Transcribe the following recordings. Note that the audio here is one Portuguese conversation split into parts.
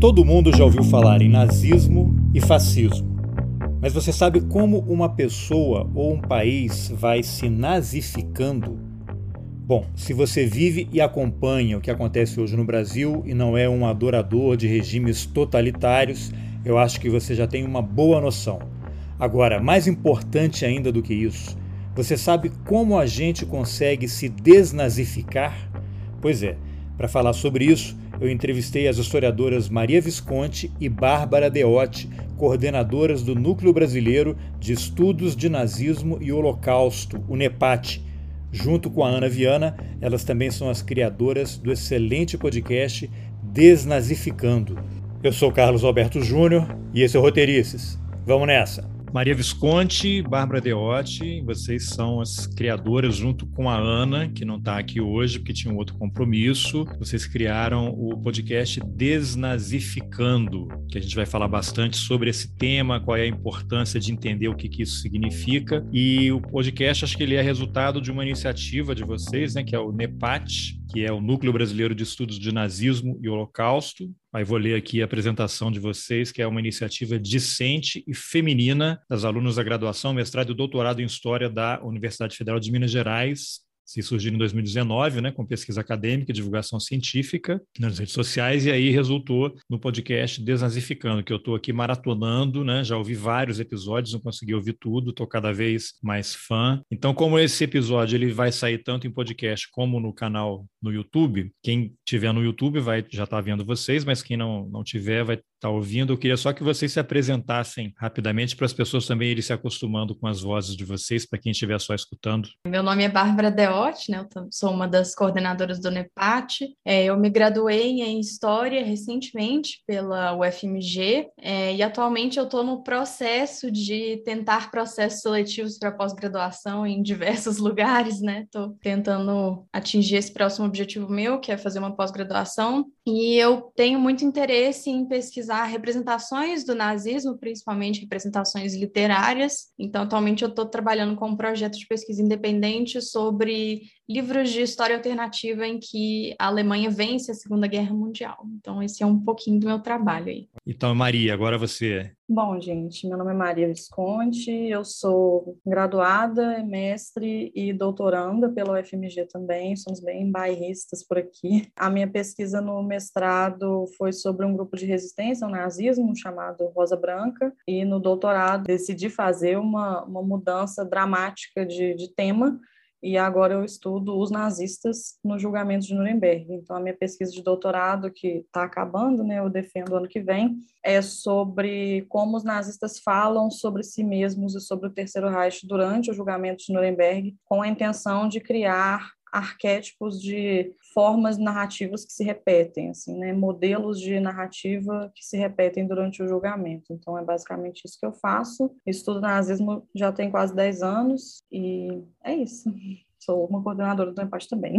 Todo mundo já ouviu falar em nazismo e fascismo. Mas você sabe como uma pessoa ou um país vai se nazificando? Bom, se você vive e acompanha o que acontece hoje no Brasil e não é um adorador de regimes totalitários, eu acho que você já tem uma boa noção. Agora, mais importante ainda do que isso, você sabe como a gente consegue se desnazificar? Pois é, para falar sobre isso, eu entrevistei as historiadoras Maria Visconti e Bárbara Deotti, coordenadoras do Núcleo Brasileiro de Estudos de Nazismo e Holocausto, o NEPAT, Junto com a Ana Viana, elas também são as criadoras do excelente podcast Desnazificando. Eu sou Carlos Alberto Júnior e esse é o Roteirices. Vamos nessa! Maria Visconti, Bárbara Deotti, vocês são as criadoras, junto com a Ana, que não está aqui hoje porque tinha um outro compromisso. Vocês criaram o podcast Desnazificando, que a gente vai falar bastante sobre esse tema, qual é a importância de entender o que, que isso significa. E o podcast, acho que ele é resultado de uma iniciativa de vocês, né, que é o NEPAT, que é o Núcleo Brasileiro de Estudos de Nazismo e Holocausto. Aí vou ler aqui a apresentação de vocês, que é uma iniciativa discente e feminina das alunas da graduação, mestrado e doutorado em História da Universidade Federal de Minas Gerais, se surgiu em 2019, né, com pesquisa acadêmica, divulgação científica nas redes sociais, e aí resultou no podcast Desnazificando, que eu estou aqui maratonando, né, já ouvi vários episódios, não consegui ouvir tudo, estou cada vez mais fã. Então, como esse episódio ele vai sair tanto em podcast como no canal no YouTube, quem tiver no YouTube vai já estar tá vendo vocês, mas quem não, não tiver vai está ouvindo, eu queria só que vocês se apresentassem rapidamente para as pessoas também irem se acostumando com as vozes de vocês, para quem estiver só escutando. Meu nome é Bárbara Deotti, né? eu sou uma das coordenadoras do NEPAT. É, eu me graduei em História recentemente pela UFMG é, e atualmente eu estou no processo de tentar processos seletivos para pós-graduação em diversos lugares, né? Estou tentando atingir esse próximo objetivo meu, que é fazer uma pós-graduação, e eu tenho muito interesse em pesquisar pesquisar representações do nazismo, principalmente representações literárias. Então, atualmente eu estou trabalhando com um projeto de pesquisa independente sobre livros de história alternativa em que a Alemanha vence a Segunda Guerra Mundial. Então, esse é um pouquinho do meu trabalho aí. Então, Maria, agora você. Bom, gente, meu nome é Maria Visconti, eu sou graduada, mestre e doutoranda pela UFMG também, somos bem bairristas por aqui. A minha pesquisa no mestrado foi sobre um grupo de resistência ao nazismo chamado Rosa Branca, e no doutorado decidi fazer uma, uma mudança dramática de, de tema e agora eu estudo os nazistas no julgamento de Nuremberg. Então, a minha pesquisa de doutorado, que está acabando, né, eu defendo ano que vem, é sobre como os nazistas falam sobre si mesmos e sobre o Terceiro Reich durante o julgamento de Nuremberg, com a intenção de criar arquétipos de formas narrativas que se repetem, assim, né? modelos de narrativa que se repetem durante o julgamento. Então, é basicamente isso que eu faço. Estudo nazismo já tem quase 10 anos e é isso. Sou uma coordenadora do empate também.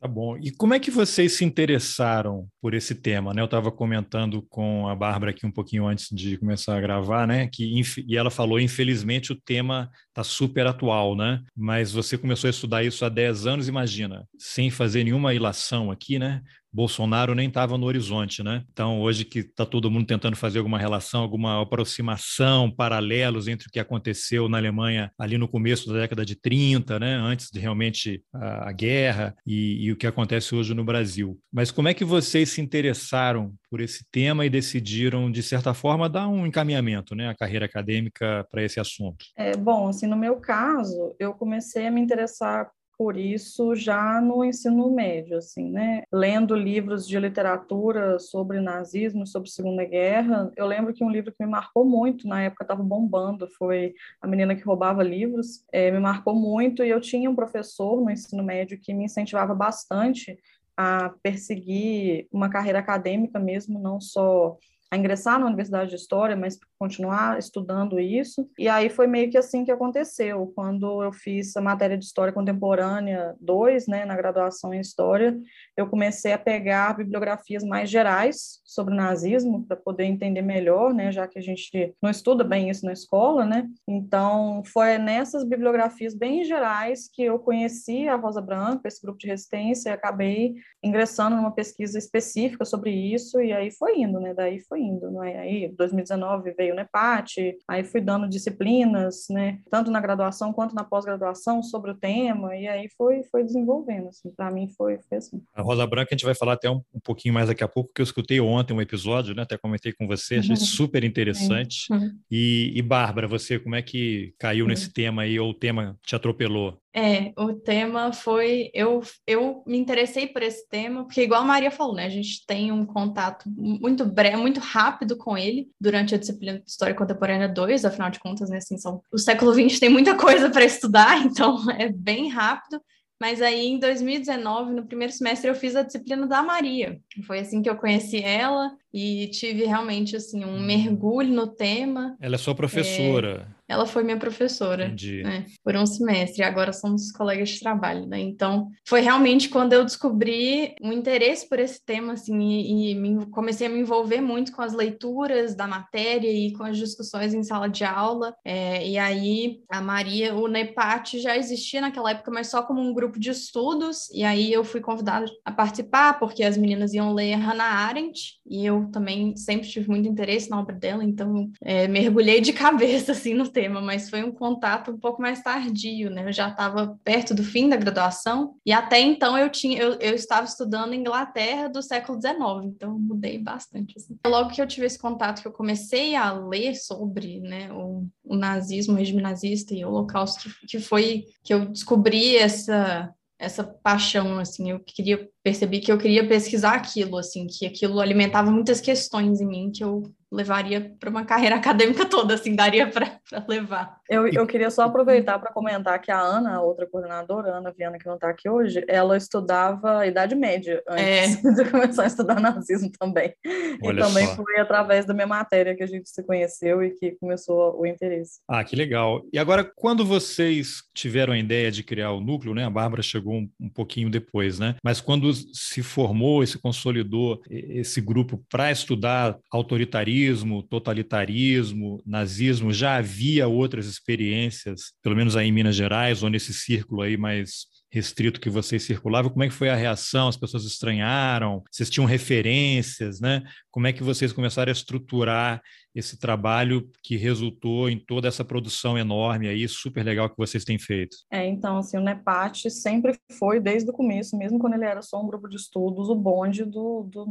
Tá bom. E como é que vocês se interessaram por esse tema? Né? Eu estava comentando com a Bárbara aqui um pouquinho antes de começar a gravar, né? Que, e ela falou, infelizmente, o tema está super atual, né? Mas você começou a estudar isso há 10 anos, imagina, sem fazer nenhuma ilação aqui, né? Bolsonaro nem estava no horizonte, né? Então, hoje que está todo mundo tentando fazer alguma relação, alguma aproximação, paralelos entre o que aconteceu na Alemanha ali no começo da década de 30, né? Antes de realmente a, a guerra e, e o que acontece hoje no Brasil. Mas como é que vocês se interessaram por esse tema e decidiram, de certa forma, dar um encaminhamento, né? A carreira acadêmica para esse assunto? É, bom, assim, no meu caso, eu comecei a me interessar por isso já no ensino médio, assim, né? Lendo livros de literatura sobre nazismo, sobre Segunda Guerra, eu lembro que um livro que me marcou muito, na época estava bombando, foi A Menina que Roubava Livros, é, me marcou muito, e eu tinha um professor no ensino médio que me incentivava bastante a perseguir uma carreira acadêmica mesmo, não só a ingressar na Universidade de História, mas continuar estudando isso. E aí foi meio que assim que aconteceu. Quando eu fiz a matéria de História Contemporânea 2, né, na graduação em História, eu comecei a pegar bibliografias mais gerais sobre o nazismo para poder entender melhor, né, já que a gente não estuda bem isso na escola, né? Então, foi nessas bibliografias bem gerais que eu conheci a Rosa Branca, esse grupo de resistência, e acabei ingressando numa pesquisa específica sobre isso e aí foi indo, né? Daí foi indo, né? Aí 2019 veio o NEPAT, aí fui dando disciplinas, né, tanto na graduação quanto na pós-graduação sobre o tema e aí foi foi desenvolvendo, assim, para mim foi, foi assim. A Rosa Branca a gente vai falar até um, um pouquinho mais daqui a pouco, que eu escutei ontem um episódio, né? Até comentei com você, achei uhum. super interessante. Uhum. E, e Bárbara, você como é que caiu uhum. nesse tema aí ou o tema te atropelou? É, o tema foi. Eu, eu me interessei por esse tema, porque, igual a Maria falou, né? A gente tem um contato muito breve, muito rápido com ele durante a disciplina de História Contemporânea 2, afinal de contas, né? Assim, são, o século XX tem muita coisa para estudar, então é bem rápido. Mas aí, em 2019, no primeiro semestre, eu fiz a disciplina da Maria. Foi assim que eu conheci ela e tive realmente assim um mergulho no tema. Ela é sua professora. É... Ela foi minha professora né, por um semestre, e agora somos colegas de trabalho, né? Então, foi realmente quando eu descobri um interesse por esse tema, assim, e, e me, comecei a me envolver muito com as leituras da matéria e com as discussões em sala de aula. É, e aí, a Maria, o NEPAT já existia naquela época, mas só como um grupo de estudos, e aí eu fui convidada a participar, porque as meninas iam ler Hannah Arendt, e eu também sempre tive muito interesse na obra dela, então é, mergulhei de cabeça, assim, no tema tema, mas foi um contato um pouco mais tardio, né? Eu já estava perto do fim da graduação e até então eu tinha eu, eu estava estudando Inglaterra do século XIX, então mudei bastante. Assim. Logo que eu tive esse contato, que eu comecei a ler sobre né, o, o nazismo, o regime nazista e o Holocausto, que foi que eu descobri essa essa paixão, assim, eu queria percebi que eu queria pesquisar aquilo, assim, que aquilo alimentava muitas questões em mim que eu levaria para uma carreira acadêmica toda, assim, daria para levar. Eu, eu queria só aproveitar para comentar que a Ana, a outra coordenadora, a Ana Viana, que não está aqui hoje, ela estudava Idade Média antes é. de começar a estudar nazismo também. Olha e também só. foi através da minha matéria que a gente se conheceu e que começou o interesse. Ah, que legal. E agora, quando vocês tiveram a ideia de criar o núcleo, né? A Bárbara chegou um, um pouquinho depois, né? Mas quando se formou e se consolidou esse grupo para estudar autoritarismo, totalitarismo, nazismo, já havia outras experiências, pelo menos aí em Minas Gerais, ou nesse círculo aí mais restrito que vocês circulavam, como é que foi a reação? As pessoas estranharam? Vocês tinham referências, né? Como é que vocês começaram a estruturar esse trabalho que resultou em toda essa produção enorme aí, super legal que vocês têm feito? É, então, assim, o NEPAT sempre foi, desde o começo, mesmo quando ele era só um grupo de estudos, o bonde do, do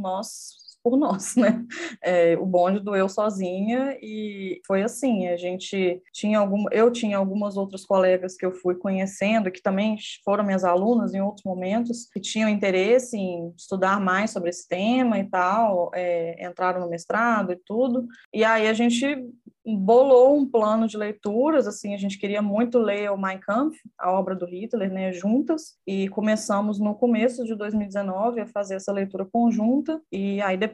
por nós, né? É, o bonde do eu sozinha e foi assim, a gente tinha algum, eu tinha algumas outras colegas que eu fui conhecendo que também foram minhas alunas em outros momentos que tinham interesse em estudar mais sobre esse tema e tal, é, entraram no mestrado e tudo, e aí a gente bolou um plano de leituras, assim, a gente queria muito ler o Mein Kampf, a obra do Hitler, né, juntas, e começamos no começo de 2019 a fazer essa leitura conjunta, e aí depois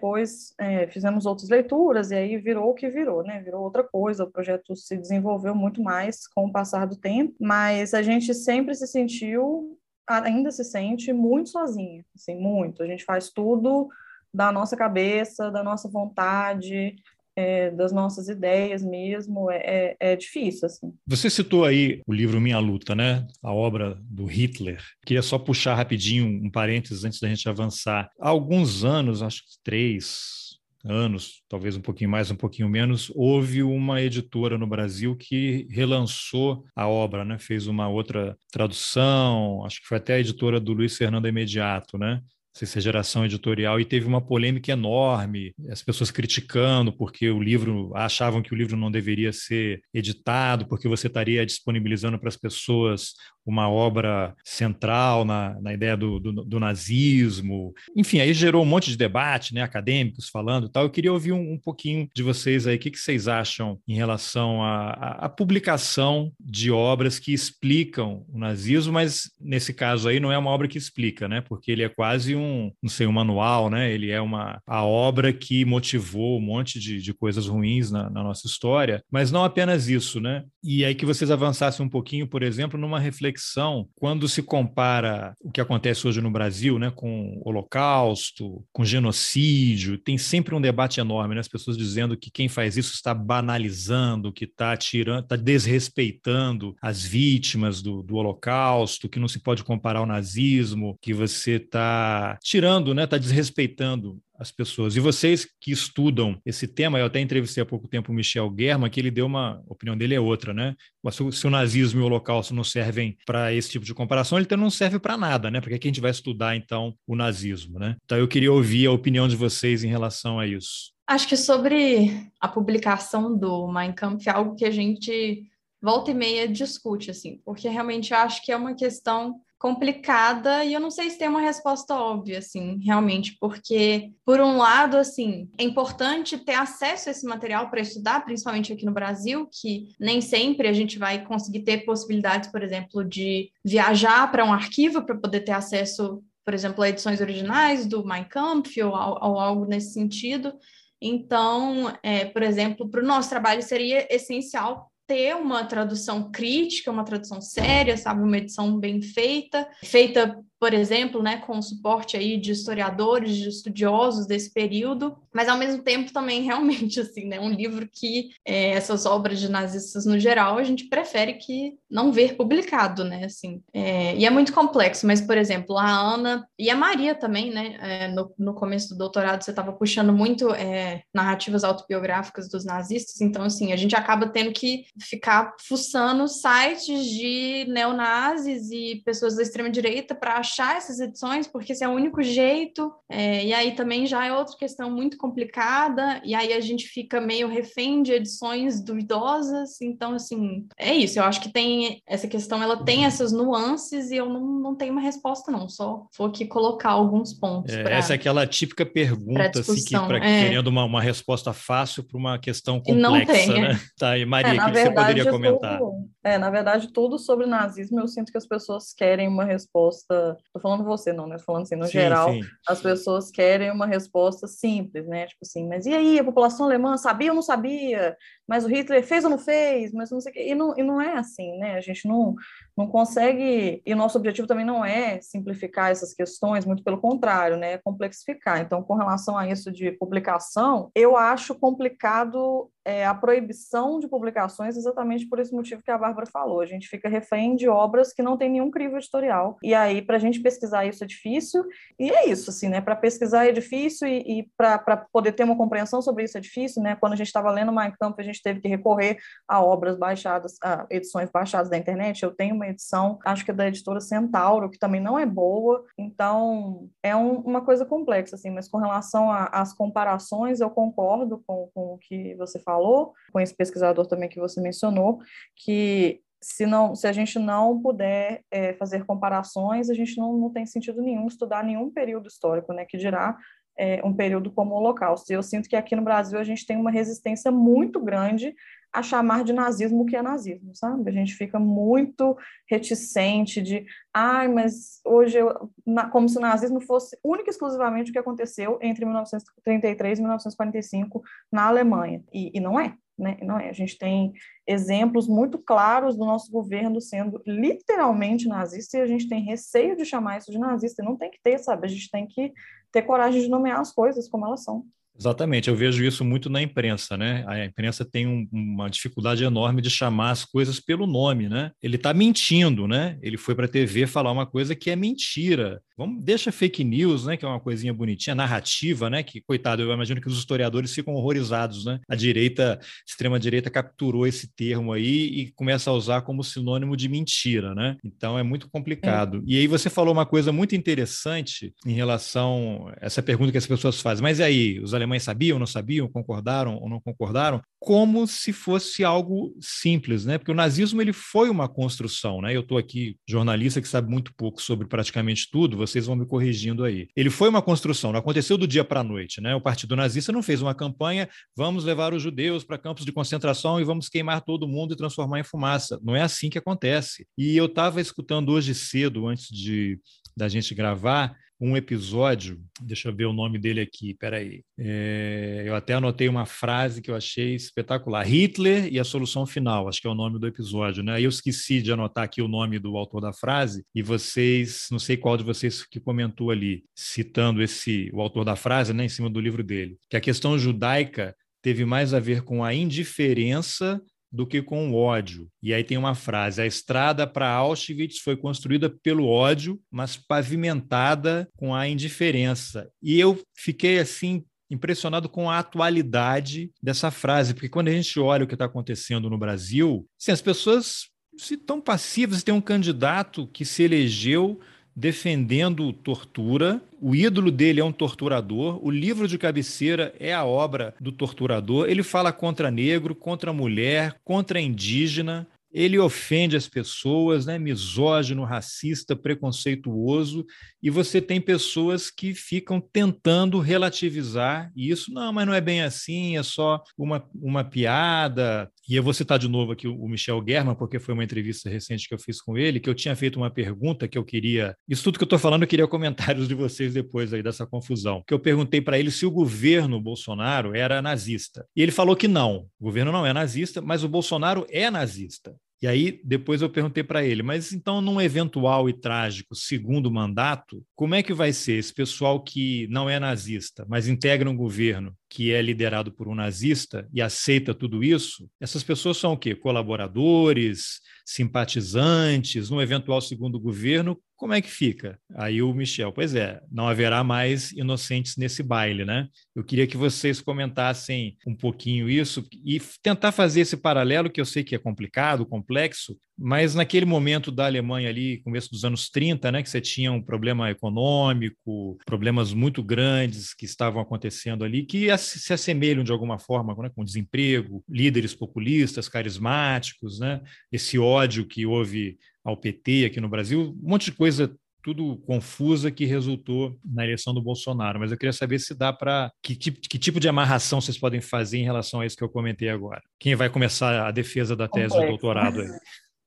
é, fizemos outras leituras, e aí virou o que virou, né, virou outra coisa, o projeto se desenvolveu muito mais com o passar do tempo, mas a gente sempre se sentiu, ainda se sente muito sozinha, assim, muito, a gente faz tudo da nossa cabeça, da nossa vontade, é, das nossas ideias mesmo, é, é, é, difícil, assim. Você citou aí o livro Minha Luta, né? A obra do Hitler. Queria só puxar rapidinho um parênteses antes da gente avançar. Há alguns anos, acho que três, anos, talvez um pouquinho mais, um pouquinho menos, houve uma editora no Brasil que relançou a obra, né? Fez uma outra tradução, acho que foi até a editora do Luiz Fernando Imediato, né? Sei se é geração editorial, e teve uma polêmica enorme, as pessoas criticando porque o livro, achavam que o livro não deveria ser editado, porque você estaria disponibilizando para as pessoas uma obra central na, na ideia do, do, do, nazismo. Enfim, aí gerou um monte de debate, né, acadêmicos falando e tal. Eu queria ouvir um, um pouquinho de vocês aí, o que, que vocês acham em relação à publicação de obras que explicam o nazismo, mas nesse caso aí não é uma obra que explica, né, porque ele é quase um um, não sei, um manual, né? Ele é uma a obra que motivou um monte de, de coisas ruins na, na nossa história, mas não apenas isso, né? E aí que vocês avançassem um pouquinho, por exemplo, numa reflexão quando se compara o que acontece hoje no Brasil, né, com o Holocausto, com genocídio, tem sempre um debate enorme, né? As pessoas dizendo que quem faz isso está banalizando, que está tirando, está desrespeitando as vítimas do, do Holocausto, que não se pode comparar ao nazismo, que você está tirando, né? Está desrespeitando as pessoas. E vocês que estudam esse tema, eu até entrevistei há pouco tempo o Michel Germa, que ele deu uma a opinião dele é outra, né? Se o nazismo e o holocausto não servem para esse tipo de comparação, ele não serve para nada, né? Porque que a gente vai estudar então o nazismo, né? Então eu queria ouvir a opinião de vocês em relação a isso. Acho que sobre a publicação do Mein Kampf é algo que a gente volta e meia discute, assim, porque realmente eu acho que é uma questão complicada e eu não sei se tem uma resposta óbvia, assim, realmente, porque, por um lado, assim, é importante ter acesso a esse material para estudar, principalmente aqui no Brasil, que nem sempre a gente vai conseguir ter possibilidades, por exemplo, de viajar para um arquivo para poder ter acesso, por exemplo, a edições originais do Mein Kampf ou, ou algo nesse sentido. Então, é, por exemplo, para o nosso trabalho seria essencial ter uma tradução crítica, uma tradução séria, sabe, uma edição bem feita, feita por exemplo, né, com o suporte aí de historiadores, de estudiosos desse período, mas ao mesmo tempo também realmente assim, né, um livro que é, essas obras de nazistas no geral a gente prefere que não ver publicado, né, assim, é, e é muito complexo. Mas por exemplo, a Ana e a Maria também, né, é, no, no começo do doutorado você estava puxando muito é, narrativas autobiográficas dos nazistas, então assim a gente acaba tendo que ficar fuçando sites de neonazis e pessoas da extrema direita para achar essas edições, porque esse é o único jeito, é, e aí também já é outra questão muito complicada, e aí a gente fica meio refém de edições duvidosas, então, assim, é isso, eu acho que tem essa questão, ela tem essas nuances, e eu não, não tenho uma resposta, não, só vou aqui colocar alguns pontos. É, pra, essa é aquela típica pergunta, assim, que pra, é. querendo uma, uma resposta fácil para uma questão complexa, né? É. Tá, e Maria, o é, que, que, você poderia comentar? Tudo, é, na verdade, tudo sobre nazismo, eu sinto que as pessoas querem uma resposta Tô falando você, não, né? Tô falando assim, no sim, geral, sim. as pessoas querem uma resposta simples, né? Tipo assim, mas e aí, a população alemã sabia ou não sabia? Mas o Hitler fez ou não fez? Mas não sei o quê. E não, e não é assim, né? A gente não, não consegue. E o nosso objetivo também não é simplificar essas questões, muito pelo contrário, né? É complexificar. Então, com relação a isso de publicação, eu acho complicado é, a proibição de publicações exatamente por esse motivo que a Bárbara falou. A gente fica refém de obras que não tem nenhum crivo editorial. E aí, para a gente pesquisar isso é difícil. E é isso, assim, né? Para pesquisar é difícil e, e para poder ter uma compreensão sobre isso é difícil, né? Quando a gente estava lendo Mein Kampf, a gente teve que recorrer a obras baixadas, a edições baixadas da internet. Eu tenho uma edição, acho que é da editora Centauro, que também não é boa. Então, é um, uma coisa complexa, assim. Mas com relação às comparações, eu concordo com, com o que você falou, com esse pesquisador também que você mencionou, que se, não, se a gente não puder é, fazer comparações, a gente não, não tem sentido nenhum estudar nenhum período histórico, né, que dirá é, um período como o Holocausto. E eu sinto que aqui no Brasil a gente tem uma resistência muito grande a chamar de nazismo o que é nazismo, sabe? A gente fica muito reticente de, ai, mas hoje, eu, na, como se o nazismo fosse único e exclusivamente o que aconteceu entre 1933 e 1945 na Alemanha. E, e não é, né? Não é. A gente tem exemplos muito claros do nosso governo sendo literalmente nazista e a gente tem receio de chamar isso de nazista. E não tem que ter, sabe? A gente tem que ter coragem de nomear as coisas como elas são. Exatamente, eu vejo isso muito na imprensa, né? A imprensa tem um, uma dificuldade enorme de chamar as coisas pelo nome, né? Ele está mentindo, né? Ele foi para a TV falar uma coisa que é mentira. Vamos, deixa fake news, né? Que é uma coisinha bonitinha, narrativa, né? Que, coitado, eu imagino que os historiadores ficam horrorizados, né? A direita, extrema-direita capturou esse termo aí e começa a usar como sinônimo de mentira, né? Então é muito complicado. É. E aí você falou uma coisa muito interessante em relação a essa pergunta que as pessoas fazem, mas e aí, os alemães sabiam, não sabiam, concordaram ou não concordaram, como se fosse algo simples, né? Porque o nazismo ele foi uma construção, né? Eu estou aqui jornalista que sabe muito pouco sobre praticamente tudo, vocês vão me corrigindo aí. Ele foi uma construção, não aconteceu do dia para a noite, né? O Partido Nazista não fez uma campanha, vamos levar os judeus para campos de concentração e vamos queimar todo mundo e transformar em fumaça. Não é assim que acontece. E eu estava escutando hoje cedo, antes de da gente gravar, um episódio, deixa eu ver o nome dele aqui, peraí. É, eu até anotei uma frase que eu achei espetacular. Hitler e a solução final, acho que é o nome do episódio, né? Eu esqueci de anotar aqui o nome do autor da frase, e vocês, não sei qual de vocês que comentou ali, citando esse, o autor da frase, né, em cima do livro dele, que a questão judaica teve mais a ver com a indiferença do que com o ódio. E aí tem uma frase: a estrada para Auschwitz foi construída pelo ódio, mas pavimentada com a indiferença. E eu fiquei assim impressionado com a atualidade dessa frase, porque quando a gente olha o que está acontecendo no Brasil, assim, as pessoas se estão passivas, tem um candidato que se elegeu defendendo tortura. O ídolo dele é um torturador. O livro de cabeceira é a obra do torturador. Ele fala contra negro, contra mulher, contra indígena ele ofende as pessoas, né? misógino, racista, preconceituoso, e você tem pessoas que ficam tentando relativizar isso. Não, mas não é bem assim, é só uma, uma piada. E eu vou citar de novo aqui o Michel German, porque foi uma entrevista recente que eu fiz com ele, que eu tinha feito uma pergunta que eu queria. Isso tudo que eu estou falando, eu queria comentários de vocês depois aí dessa confusão. Que eu perguntei para ele se o governo Bolsonaro era nazista. E ele falou que não, o governo não é nazista, mas o Bolsonaro é nazista. E aí, depois eu perguntei para ele, mas então, num eventual e trágico segundo mandato, como é que vai ser esse pessoal que não é nazista, mas integra um governo que é liderado por um nazista e aceita tudo isso? Essas pessoas são o quê? Colaboradores, simpatizantes, num eventual segundo governo, como é que fica? Aí o Michel, pois é, não haverá mais inocentes nesse baile, né? Eu queria que vocês comentassem um pouquinho isso e tentar fazer esse paralelo, que eu sei que é complicado, complexo, mas naquele momento da Alemanha ali, começo dos anos 30, né, que você tinha um problema econômico, problemas muito grandes que estavam acontecendo ali, que se assemelham de alguma forma né, com desemprego, líderes populistas, carismáticos, né, esse ódio que houve ao PT aqui no Brasil, um monte de coisa tudo confusa que resultou na eleição do Bolsonaro. Mas eu queria saber se dá para. Que, que, tipo de amarração vocês podem fazer em relação a isso que eu comentei agora? Quem vai começar a defesa da tese Complexo. do doutorado aí?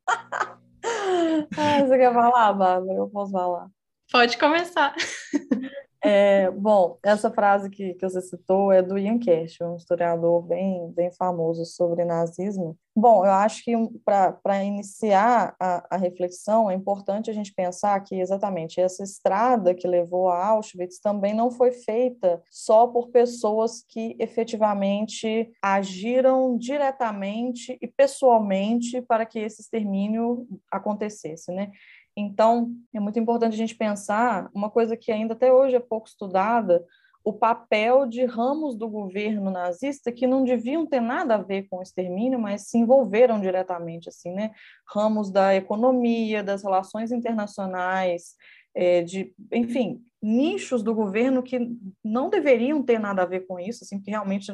ah, você quer falar, Bárbara? Eu posso falar. Pode começar. É, bom, essa frase que, que você citou é do Ian Cash, um historiador bem, bem famoso sobre nazismo. Bom, eu acho que para iniciar a, a, reflexão é importante a gente pensar que exatamente essa estrada que levou a Auschwitz também não foi feita só por pessoas que efetivamente agiram diretamente e pessoalmente para que esse extermínio acontecesse, né? Então, é muito importante a gente pensar uma coisa que ainda até hoje é pouco estudada, o papel de ramos do governo nazista que não deviam ter nada a ver com o extermínio, mas se envolveram diretamente, assim, né? Ramos da economia, das relações internacionais, é, de, enfim, nichos do governo que não deveriam ter nada a ver com isso, assim, que realmente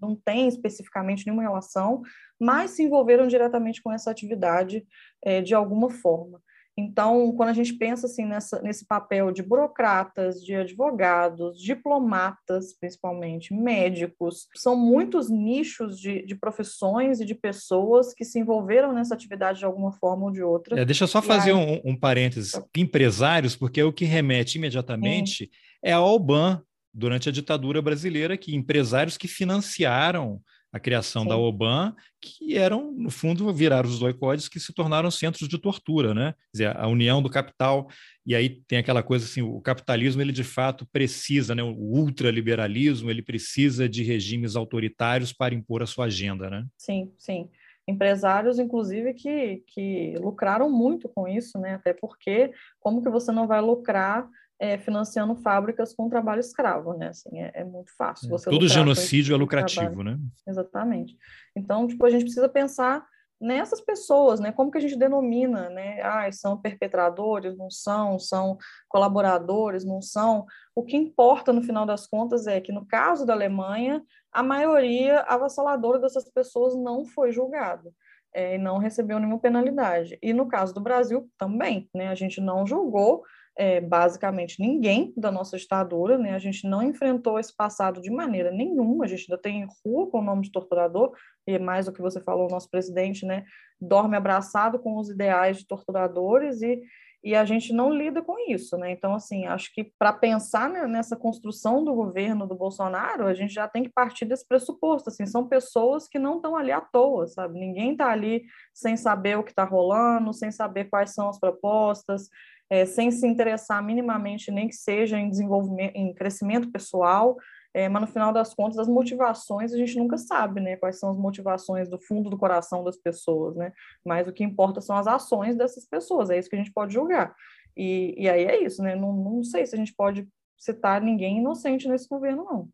não tem especificamente nenhuma relação, mas se envolveram diretamente com essa atividade é, de alguma forma. Então, quando a gente pensa assim nessa, nesse papel de burocratas, de advogados, diplomatas, principalmente médicos, são muitos nichos de, de profissões e de pessoas que se envolveram nessa atividade de alguma forma ou de outra. É, deixa eu só fazer aí... um, um parênteses. Empresários, porque o que remete imediatamente Sim. é ao OBAN durante a ditadura brasileira, que empresários que financiaram a criação Sim. da OBAN, que eram, no fundo, viraram os doicodes que se tornaram centros de tortura, né? Quer dizer, a união do capital, e aí tem aquela coisa assim, o capitalismo, ele de fato precisa, né? O ultraliberalismo, ele precisa de regimes autoritários para impor a sua agenda, né? Sim, sim empresários, inclusive, que, que lucraram muito com isso, né? Até porque como que você não vai lucrar é, financiando fábricas com trabalho escravo, né? Assim, é, é muito fácil. É, você Todo genocídio é lucrativo, né? Exatamente. Então, tipo, a gente precisa pensar nessas pessoas, né? Como que a gente denomina, né? Ah, são perpetradores, não são, são colaboradores, não são. O que importa no final das contas é que no caso da Alemanha, a maioria avassaladora dessas pessoas não foi julgada. É, e não recebeu nenhuma penalidade. E no caso do Brasil também, né? A gente não julgou é, basicamente ninguém da nossa ditadura, né? A gente não enfrentou esse passado de maneira nenhuma, a gente ainda tem rua com o nome de torturador, e é mais o que você falou, o nosso presidente, né? Dorme abraçado com os ideais de torturadores e, e a gente não lida com isso, né? Então, assim, acho que para pensar nessa construção do governo do Bolsonaro, a gente já tem que partir desse pressuposto, assim, são pessoas que não estão ali à toa, sabe? Ninguém está ali sem saber o que está rolando, sem saber quais são as propostas, é, sem se interessar minimamente, nem que seja em desenvolvimento, em crescimento pessoal, é, mas no final das contas, as motivações a gente nunca sabe, né? Quais são as motivações do fundo do coração das pessoas, né? Mas o que importa são as ações dessas pessoas, é isso que a gente pode julgar. E, e aí é isso, né? Não, não sei se a gente pode citar ninguém inocente nesse governo, não.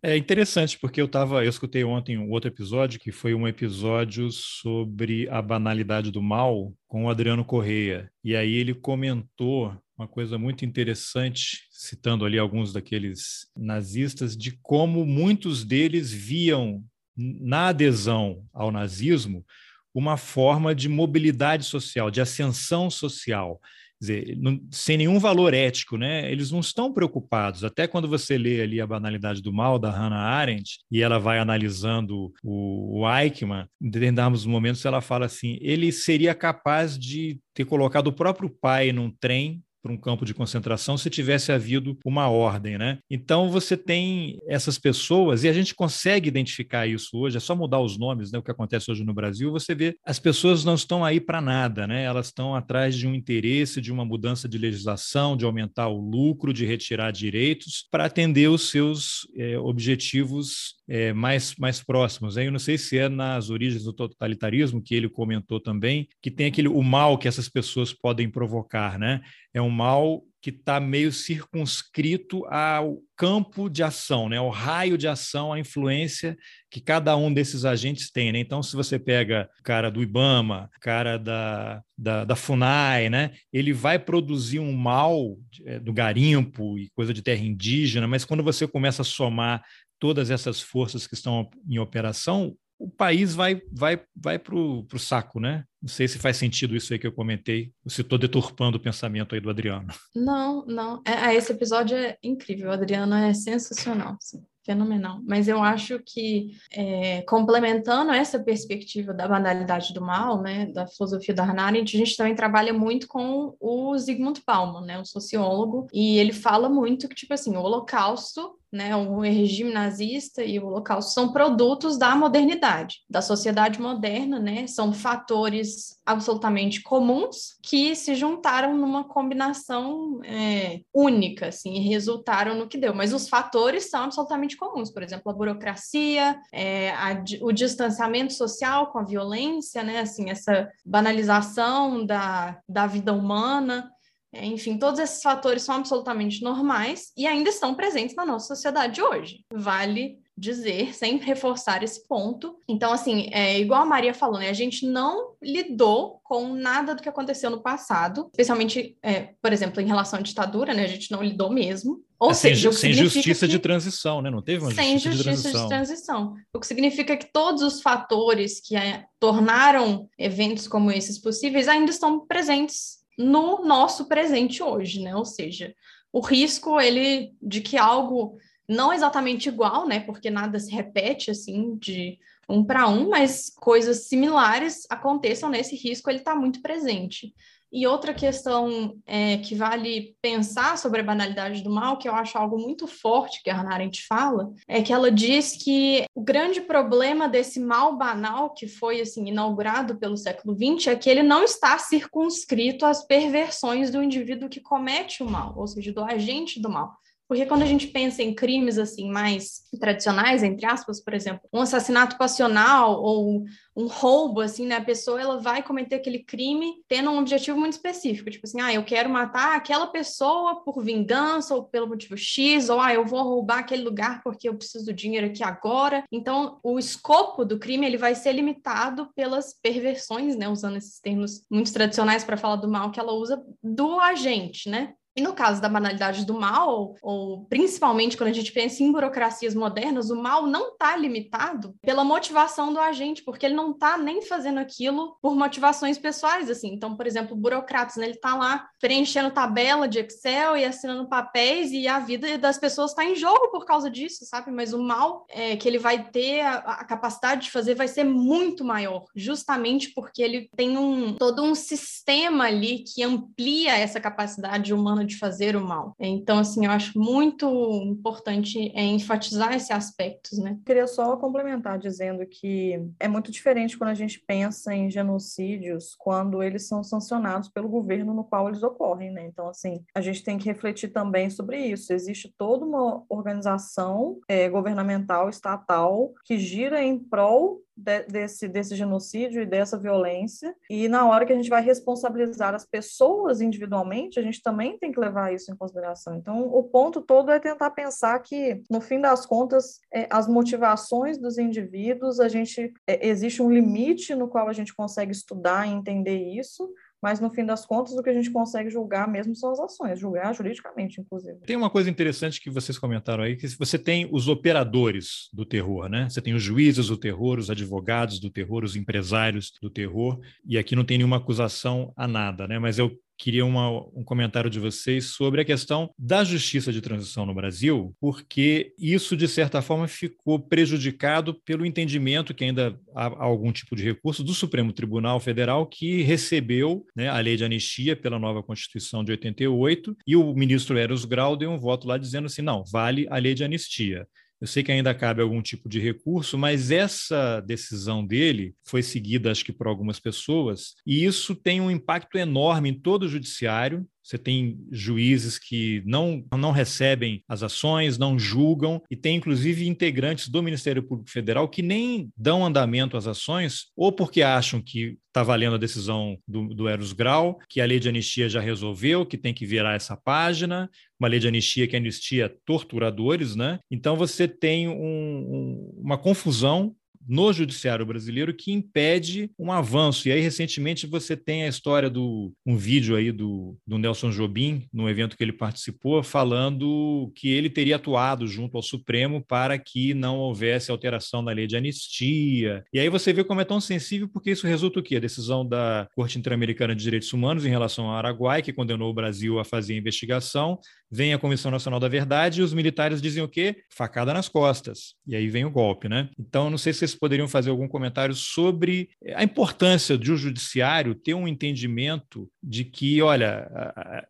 É interessante, porque eu tava, eu escutei ontem um outro episódio, que foi um episódio sobre a banalidade do mal com o Adriano Correia. E aí ele comentou uma coisa muito interessante, citando ali alguns daqueles nazistas, de como muitos deles viam na adesão ao nazismo uma forma de mobilidade social, de ascensão social dizer, não, sem nenhum valor ético, né? Eles não estão preocupados. Até quando você lê ali a banalidade do mal da Hannah Arendt e ela vai analisando o, o Eichmann, em determinados momentos ela fala assim: ele seria capaz de ter colocado o próprio pai num trem para um campo de concentração se tivesse havido uma ordem, né? Então você tem essas pessoas e a gente consegue identificar isso hoje. É só mudar os nomes, né? O que acontece hoje no Brasil, você vê as pessoas não estão aí para nada, né? Elas estão atrás de um interesse, de uma mudança de legislação, de aumentar o lucro, de retirar direitos para atender os seus é, objetivos é, mais, mais próximos. Eu não sei se é nas origens do totalitarismo que ele comentou também, que tem aquele o mal que essas pessoas podem provocar, né? É um mal que está meio circunscrito ao campo de ação, né? ao raio de ação, a influência que cada um desses agentes tem. Né? Então, se você pega o cara do IBAMA, o cara da, da, da FUNAI, né? ele vai produzir um mal é, do garimpo e coisa de terra indígena, mas quando você começa a somar todas essas forças que estão em operação, o país vai, vai, vai para o saco, né? Não sei se faz sentido isso aí que eu comentei, ou se estou deturpando o pensamento aí do Adriano. Não, não. É, é, esse episódio é incrível. O Adriano é sensacional. Assim fenomenal. Mas eu acho que, é, complementando essa perspectiva da banalidade do mal, né, da filosofia da Hannah Arendt, a gente também trabalha muito com o Zygmunt Bauman, né, o sociólogo, e ele fala muito que, tipo assim, o Holocausto né, o regime nazista e o Holocausto são produtos da modernidade, da sociedade moderna, né, são fatores absolutamente comuns que se juntaram numa combinação é, única, assim, e resultaram no que deu. Mas os fatores são absolutamente comuns, por exemplo, a burocracia, é, a, o distanciamento social com a violência, né, assim, essa banalização da, da vida humana, enfim, todos esses fatores são absolutamente normais e ainda estão presentes na nossa sociedade hoje. Vale dizer, sempre reforçar esse ponto. Então, assim, é igual a Maria falou, né? A gente não lidou com nada do que aconteceu no passado, especialmente, é, por exemplo, em relação à ditadura, né? A gente não lidou mesmo. Ou é, seja, sem, sem justiça que... de transição, né? Não teve uma sem justiça, justiça de, transição. de transição. O que significa que todos os fatores que é, tornaram eventos como esses possíveis ainda estão presentes no nosso presente hoje, né? Ou seja, o risco ele de que algo não exatamente igual, né? Porque nada se repete assim de um para um, mas coisas similares aconteçam nesse risco, ele está muito presente. E outra questão é, que vale pensar sobre a banalidade do mal, que eu acho algo muito forte que a Hannah Arendt fala, é que ela diz que o grande problema desse mal banal que foi assim inaugurado pelo século XX é que ele não está circunscrito às perversões do indivíduo que comete o mal, ou seja, do agente do mal. Porque quando a gente pensa em crimes assim mais tradicionais, entre aspas, por exemplo, um assassinato passional ou um roubo, assim, né? A pessoa ela vai cometer aquele crime tendo um objetivo muito específico, tipo assim, ah, eu quero matar aquela pessoa por vingança ou pelo motivo X, ou ah, eu vou roubar aquele lugar porque eu preciso do dinheiro aqui agora. Então, o escopo do crime ele vai ser limitado pelas perversões, né? Usando esses termos muito tradicionais para falar do mal que ela usa do agente, né? E no caso da banalidade do mal, ou principalmente quando a gente pensa em burocracias modernas, o mal não está limitado pela motivação do agente, porque ele não está nem fazendo aquilo por motivações pessoais, assim. Então, por exemplo, o burocratas, né, ele está lá preenchendo tabela de Excel e assinando papéis e a vida das pessoas está em jogo por causa disso, sabe? Mas o mal é, que ele vai ter a, a capacidade de fazer vai ser muito maior, justamente porque ele tem um todo um sistema ali que amplia essa capacidade humana de fazer o mal. Então, assim, eu acho muito importante é, enfatizar esse aspecto, né? Queria só complementar dizendo que é muito diferente quando a gente pensa em genocídios quando eles são sancionados pelo governo no qual eles ocorrem, né? Então, assim, a gente tem que refletir também sobre isso. Existe toda uma organização é, governamental, estatal, que gira em prol de, desse, desse genocídio e dessa violência. E na hora que a gente vai responsabilizar as pessoas individualmente, a gente também tem que levar isso em consideração. Então, o ponto todo é tentar pensar que, no fim das contas, é, as motivações dos indivíduos, a gente é, existe um limite no qual a gente consegue estudar e entender isso, mas no fim das contas o que a gente consegue julgar mesmo são as ações, julgar juridicamente, inclusive. Tem uma coisa interessante que vocês comentaram aí, que você tem os operadores do terror, né? Você tem os juízes do terror, os advogados do terror, os empresários do terror, e aqui não tem nenhuma acusação a nada, né? Mas eu queria uma, um comentário de vocês sobre a questão da justiça de transição no Brasil, porque isso, de certa forma, ficou prejudicado pelo entendimento que ainda há algum tipo de recurso do Supremo Tribunal Federal, que recebeu né, a lei de anistia pela nova Constituição de 88, e o ministro Eros Grau deu um voto lá dizendo assim: não, vale a lei de anistia. Eu sei que ainda cabe algum tipo de recurso, mas essa decisão dele foi seguida, acho que, por algumas pessoas, e isso tem um impacto enorme em todo o judiciário, você tem juízes que não, não recebem as ações, não julgam, e tem inclusive integrantes do Ministério Público Federal que nem dão andamento às ações, ou porque acham que está valendo a decisão do, do Eros Grau, que a lei de anistia já resolveu, que tem que virar essa página, uma lei de anistia que anistia torturadores, né? Então você tem um, um, uma confusão no judiciário brasileiro que impede um avanço. E aí, recentemente, você tem a história do um vídeo aí do, do Nelson Jobim, num evento que ele participou, falando que ele teria atuado junto ao Supremo para que não houvesse alteração na lei de anistia. E aí você vê como é tão sensível, porque isso resulta o quê? A decisão da Corte Interamericana de Direitos Humanos em relação ao Araguai, que condenou o Brasil a fazer investigação, vem a Comissão Nacional da Verdade e os militares dizem o quê? Facada nas costas. E aí vem o golpe, né? Então, não sei se vocês poderiam fazer algum comentário sobre a importância de o um judiciário ter um entendimento de que, olha,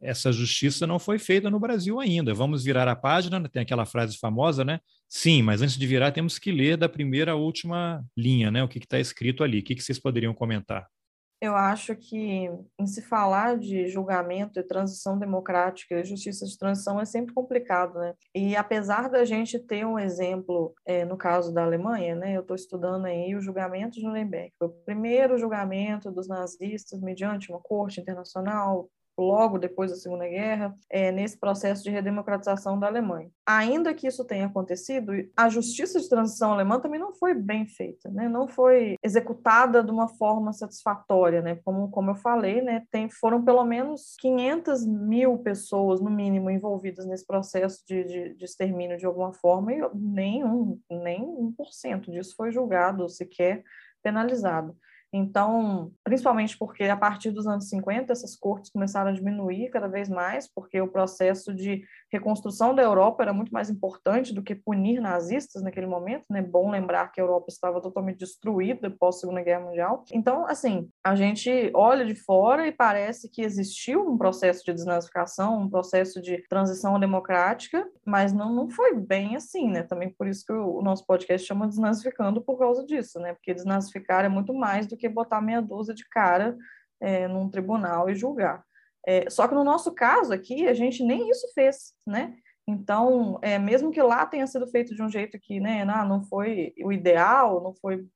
essa justiça não foi feita no Brasil ainda. Vamos virar a página, tem aquela frase famosa, né? Sim, mas antes de virar, temos que ler da primeira à última linha, né? O que está escrito ali. O que, que vocês poderiam comentar? Eu acho que, em se falar de julgamento e transição democrática justiça de transição, é sempre complicado, né? E apesar da gente ter um exemplo, é, no caso da Alemanha, né? Eu estou estudando aí o julgamento de Nuremberg, o primeiro julgamento dos nazistas mediante uma corte internacional logo depois da Segunda Guerra, é, nesse processo de redemocratização da Alemanha. Ainda que isso tenha acontecido, a justiça de transição alemã também não foi bem feita, né? não foi executada de uma forma satisfatória. Né? Como, como eu falei, né? Tem, foram pelo menos 500 mil pessoas, no mínimo, envolvidas nesse processo de, de, de extermínio de alguma forma, e nem um, nem 1% disso foi julgado sequer penalizado. Então, principalmente porque a partir dos anos 50 essas cortes começaram a diminuir cada vez mais, porque o processo de reconstrução da Europa era muito mais importante do que punir nazistas naquele momento, né? Bom lembrar que a Europa estava totalmente destruída pós Segunda Guerra Mundial. Então, assim, a gente olha de fora e parece que existiu um processo de desnazificação, um processo de transição democrática, mas não, não foi bem assim, né? Também por isso que o, nosso podcast chama Desnazificando por causa disso, né? Porque desnazificar é muito mais do que botar meia dúzia de cara é, num tribunal e julgar. É, só que no nosso caso aqui, a gente nem isso fez, né? Então, é, mesmo que lá tenha sido feito de um jeito que né, não, não foi o ideal, não foi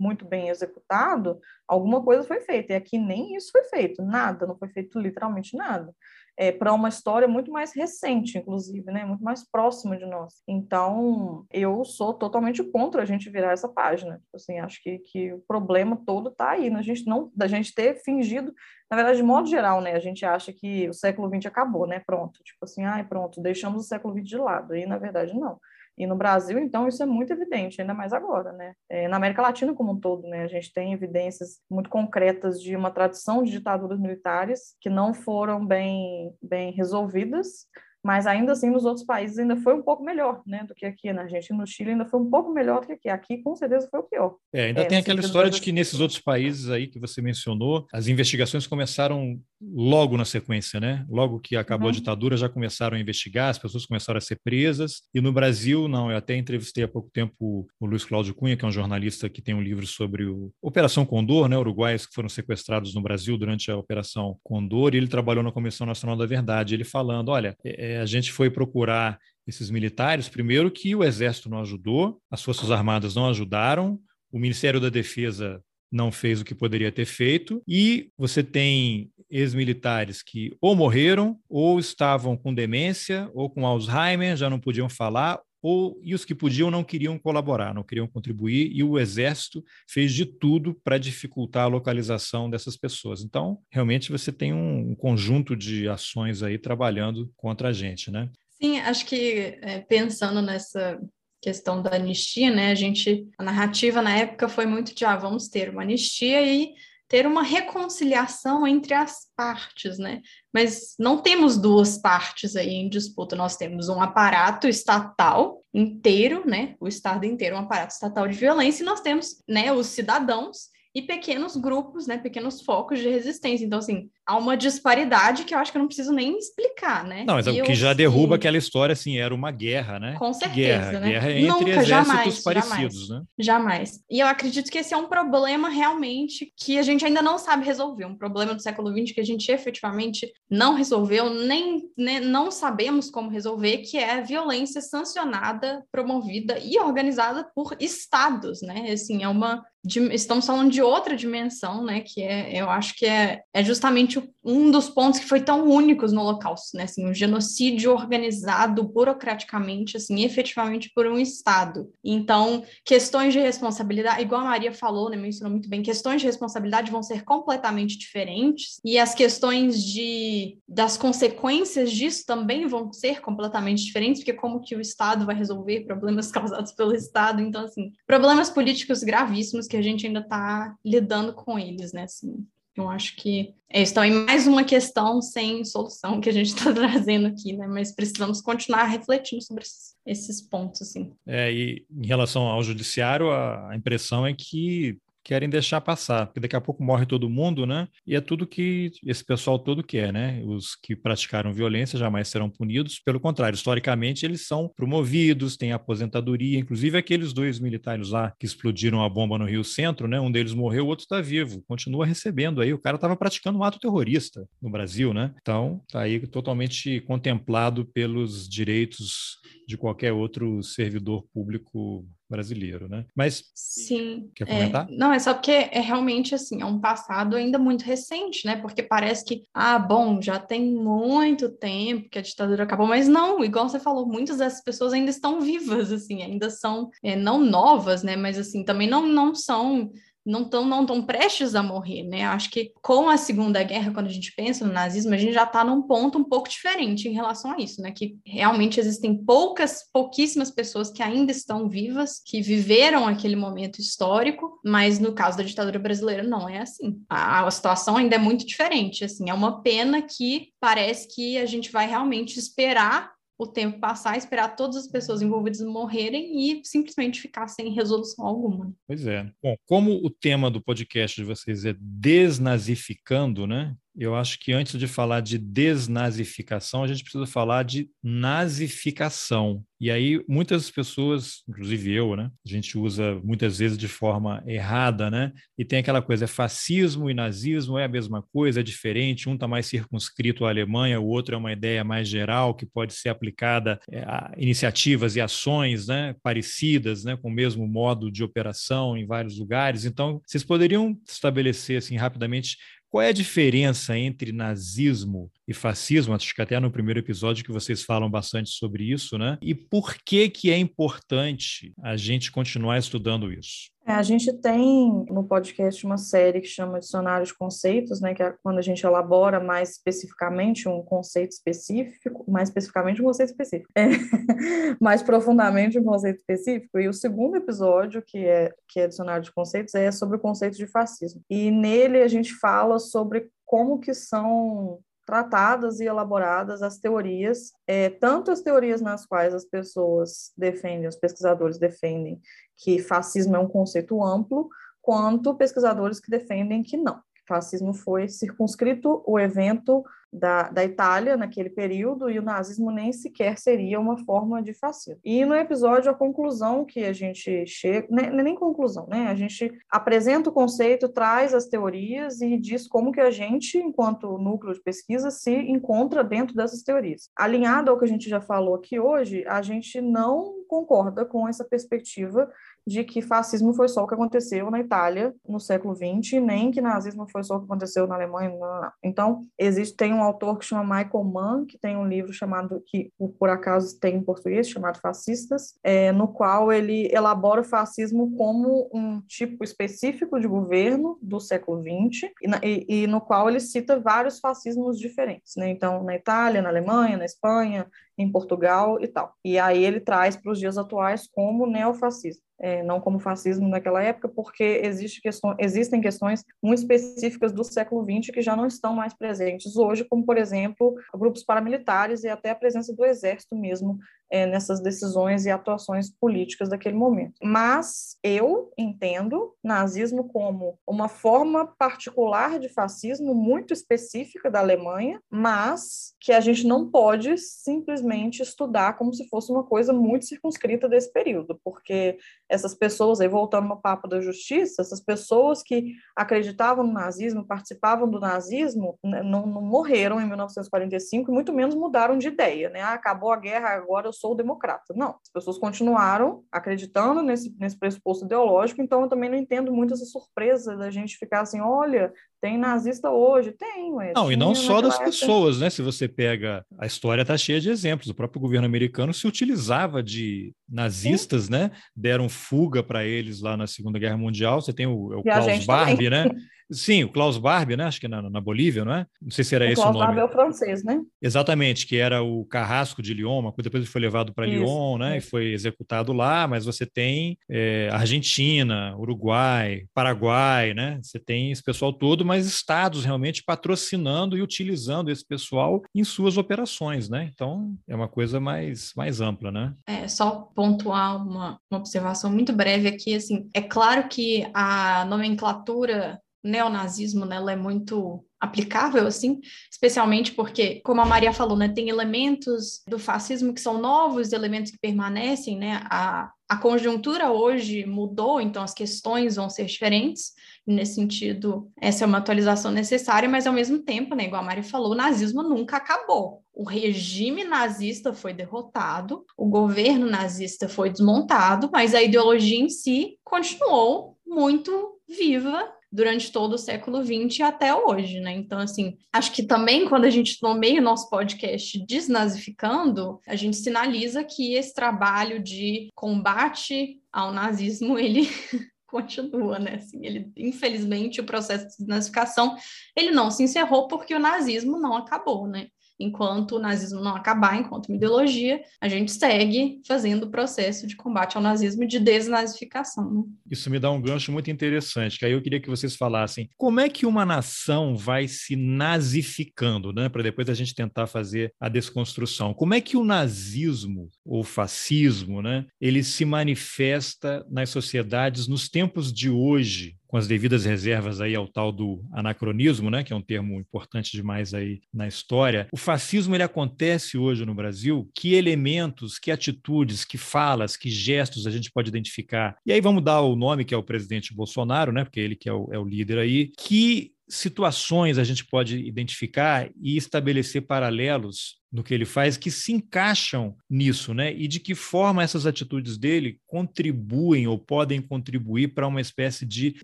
muito bem executado, alguma coisa foi feita. E aqui nem isso foi feito, nada, não foi feito literalmente nada é, para uma história muito mais recente, inclusive, né? Muito mais próxima de nós. Então, eu sou totalmente contra a gente virar essa página. Assim, acho que, que o problema todo está aí, na gente não, da gente ter fingido na verdade, de modo geral, né, a gente acha que o século XX acabou, né, pronto, tipo assim, ai, pronto, deixamos o século XX de lado, e na verdade não. E no Brasil, então, isso é muito evidente, ainda mais agora, né? É, na América Latina como um todo, né? A gente tem evidências muito concretas de uma tradição de ditaduras militares que não foram bem, bem resolvidas, mas ainda assim nos outros países ainda foi um pouco melhor, né, do que aqui na Argentina, no Chile ainda foi um pouco melhor do que aqui. Aqui com certeza foi o pior. É, ainda é, tem aquela história de que nesses outros países aí que você mencionou, as investigações começaram logo na sequência, né? Logo que acabou uhum. a ditadura já começaram a investigar, as pessoas começaram a ser presas. E no Brasil, não, eu até entrevistei há pouco tempo o Luiz Cláudio Cunha, que é um jornalista que tem um livro sobre o Operação Condor, né, uruguaios que foram sequestrados no Brasil durante a Operação Condor, e ele trabalhou na Comissão Nacional da Verdade, ele falando, olha, é, é, a gente foi procurar esses militares, primeiro que o Exército não ajudou, as Forças Armadas não ajudaram, o Ministério da Defesa não fez o que poderia ter feito, e você tem ex-militares que ou morreram, ou estavam com demência, ou com Alzheimer, já não podiam falar, ou e os que podiam não queriam colaborar, não queriam contribuir, e o Exército fez de tudo para dificultar a localização dessas pessoas. Então, realmente você tem um, um, conjunto de ações aí trabalhando contra a gente, né? Sim, acho que é, pensando nessa questão da anistia, né, a gente, a narrativa na época foi muito de, ah, vamos ter uma anistia e ter uma reconciliação entre as partes, né? Mas não temos duas partes aí em disputa, nós temos um aparato estatal inteiro, né? O Estado inteiro, um aparato estatal de violência, e nós temos, né, os cidadãos e pequenos grupos, né, pequenos focos de resistência. Então, assim, há uma disparidade que eu acho que eu não preciso nem explicar, né? Não, mas o que já derruba aquela história, assim, era uma guerra, né? Com certeza, guerra, né? Guerra entre Nunca, exércitos jamais, parecidos, jamais, né? Jamais. E eu acredito que esse é um problema realmente que a gente ainda não sabe resolver, um problema do século XX que a gente efetivamente não resolveu, nem, nem né, não sabemos como resolver, que é a violência sancionada, promovida e organizada por estados, né? Assim, é uma estamos falando de outra dimensão, né? Que é, eu acho que é, é justamente um dos pontos que foi tão únicos no Holocausto, né? Assim, o genocídio organizado burocraticamente, assim, efetivamente por um Estado. Então, questões de responsabilidade, igual a Maria falou, né? Mencionou muito bem, questões de responsabilidade vão ser completamente diferentes e as questões de das consequências disso também vão ser completamente diferentes, porque como que o Estado vai resolver problemas causados pelo Estado? Então, assim, problemas políticos gravíssimos que a gente ainda está lidando com eles, né? Assim, eu acho que é isso também mais uma questão sem solução que a gente está trazendo aqui, né? Mas precisamos continuar refletindo sobre esses, esses pontos, assim. É, e em relação ao judiciário, a impressão é que querem deixar passar, porque daqui a pouco morre todo mundo, né? E é tudo que esse pessoal todo quer, né? Os que praticaram violência jamais serão punidos, pelo contrário, historicamente eles são promovidos, têm aposentadoria, inclusive aqueles dois militares lá que explodiram a bomba no Rio Centro, né? Um deles morreu, o outro está vivo, continua recebendo aí. O cara estava praticando um ato terrorista no Brasil, né? Então, tá aí totalmente contemplado pelos direitos de qualquer outro servidor público brasileiro, né? Mas sim, quer comentar? É, não é só porque é realmente assim é um passado ainda muito recente, né? Porque parece que ah, bom, já tem muito tempo que a ditadura acabou, mas não, igual você falou, muitas dessas pessoas ainda estão vivas, assim, ainda são é, não novas, né? Mas assim também não não são não estão não tão prestes a morrer, né? Acho que com a Segunda Guerra, quando a gente pensa no nazismo, a gente já está num ponto um pouco diferente em relação a isso, né? Que realmente existem poucas, pouquíssimas pessoas que ainda estão vivas, que viveram aquele momento histórico, mas no caso da ditadura brasileira não é assim. A, a situação ainda é muito diferente, assim, é uma pena que parece que a gente vai realmente esperar o tempo passar, esperar todas as pessoas envolvidas morrerem e simplesmente ficar sem resolução alguma. Pois é. Bom, como o tema do podcast de vocês é desnazificando, né? Eu acho que antes de falar de desnazificação, a gente precisa falar de nazificação. E aí, muitas pessoas, inclusive eu, né? A gente usa muitas vezes de forma errada, né? E tem aquela coisa, é fascismo e nazismo é a mesma coisa, é diferente, um está mais circunscrito à Alemanha, o outro é uma ideia mais geral que pode ser aplicada é, a iniciativas e ações né, parecidas, né, com o mesmo modo de operação em vários lugares. Então, vocês poderiam estabelecer assim rapidamente qual é a diferença entre nazismo e fascismo? Acho que até no primeiro episódio que vocês falam bastante sobre isso, né? E por que que é importante a gente continuar estudando isso? É, a gente tem no podcast uma série que chama Dicionário de Conceitos, né, que é quando a gente elabora mais especificamente um conceito específico, mais especificamente um conceito específico, é, mais profundamente um conceito específico. E o segundo episódio, que é, que é Dicionário de Conceitos, é sobre o conceito de fascismo. E nele a gente fala sobre como que são tratadas e elaboradas as teorias, é, tanto as teorias nas quais as pessoas defendem, os pesquisadores defendem que fascismo é um conceito amplo, quanto pesquisadores que defendem que não. Fascismo foi circunscrito o evento da, da Itália naquele período e o nazismo nem sequer seria uma forma de fascismo. E no episódio, a conclusão que a gente chega, nem, é nem conclusão, né? A gente apresenta o conceito, traz as teorias e diz como que a gente, enquanto núcleo de pesquisa, se encontra dentro dessas teorias. Alinhado ao que a gente já falou aqui hoje, a gente não concorda com essa perspectiva de que fascismo foi só o que aconteceu na Itália no século XX, nem que nazismo foi só o que aconteceu na Alemanha. Não, não. Então, existe tem um autor que chama Michael Mann, que tem um livro chamado que por acaso tem em português chamado Fascistas, é, no qual ele elabora o fascismo como um tipo específico de governo do século XX e, e, e no qual ele cita vários fascismos diferentes, né? Então, na Itália, na Alemanha, na Espanha, em Portugal e tal. E aí ele traz para os dias atuais como neofascismo é, não como fascismo naquela época, porque existe questão, existem questões muito específicas do século XX que já não estão mais presentes hoje, como, por exemplo, grupos paramilitares e até a presença do exército mesmo é, nessas decisões e atuações políticas daquele momento. Mas eu entendo nazismo como uma forma particular de fascismo muito específica da Alemanha, mas que a gente não pode simplesmente estudar como se fosse uma coisa muito circunscrita desse período, porque essas pessoas, aí voltando no papo da justiça, essas pessoas que acreditavam no nazismo, participavam do nazismo, né, não, não morreram em 1945, muito menos mudaram de ideia, né? Ah, acabou a guerra, agora eu sou democrata. Não, as pessoas continuaram acreditando nesse, nesse pressuposto ideológico, então eu também não entendo muito essa surpresa da gente ficar assim, olha, tem nazista hoje? Tem, ué. Não, e não só das pessoas, né? Se você pega, a história está cheia de exemplos. O próprio governo americano se utilizava de nazistas, Sim. né? Deram fuga para eles lá na Segunda Guerra Mundial. Você tem o, é o Klaus Barbie, né? Sim, o Klaus Barbie, né? Acho que na, na Bolívia, não é? Não sei se era o esse Klaus o nome. Klaus Barbie é o francês, né? Exatamente, que era o carrasco de Lyon, mas depois ele foi levado para Lyon, né? Isso. E foi executado lá, mas você tem é, Argentina, Uruguai, Paraguai, né? Você tem esse pessoal todo, mas estados realmente patrocinando e utilizando esse pessoal em suas operações, né? Então é uma coisa mais, mais ampla, né? É, só pontuar uma, uma observação muito breve aqui, assim, é claro que a nomenclatura neonazismo, né, ela é muito aplicável, assim, especialmente porque, como a Maria falou, né, tem elementos do fascismo que são novos, elementos que permanecem, né, a, a conjuntura hoje mudou, então as questões vão ser diferentes, nesse sentido, essa é uma atualização necessária, mas ao mesmo tempo, né, igual a Maria falou, o nazismo nunca acabou. O regime nazista foi derrotado, o governo nazista foi desmontado, mas a ideologia em si continuou muito viva durante todo o século XX até hoje, né? Então, assim, acho que também quando a gente nomeia o nosso podcast Desnazificando, a gente sinaliza que esse trabalho de combate ao nazismo, ele continua, né? Assim, ele, infelizmente, o processo de desnazificação, ele não se encerrou porque o nazismo não acabou, né? Enquanto o nazismo não acabar, enquanto uma ideologia, a gente segue fazendo o processo de combate ao nazismo e de desnazificação. Né? Isso me dá um gancho muito interessante, que aí eu queria que vocês falassem como é que uma nação vai se nazificando, né? Para depois a gente tentar fazer a desconstrução. Como é que o nazismo ou fascismo, né? Ele se manifesta nas sociedades nos tempos de hoje, com as devidas reservas aí ao tal do anacronismo, né, que é um termo importante demais aí na história. O fascismo ele acontece hoje no Brasil. Que elementos, que atitudes, que falas, que gestos a gente pode identificar? E aí vamos dar o nome que é o presidente Bolsonaro, né, porque ele que é o, é o líder aí. Que situações a gente pode identificar e estabelecer paralelos no que ele faz que se encaixam nisso, né? E de que forma essas atitudes dele contribuem ou podem contribuir para uma espécie de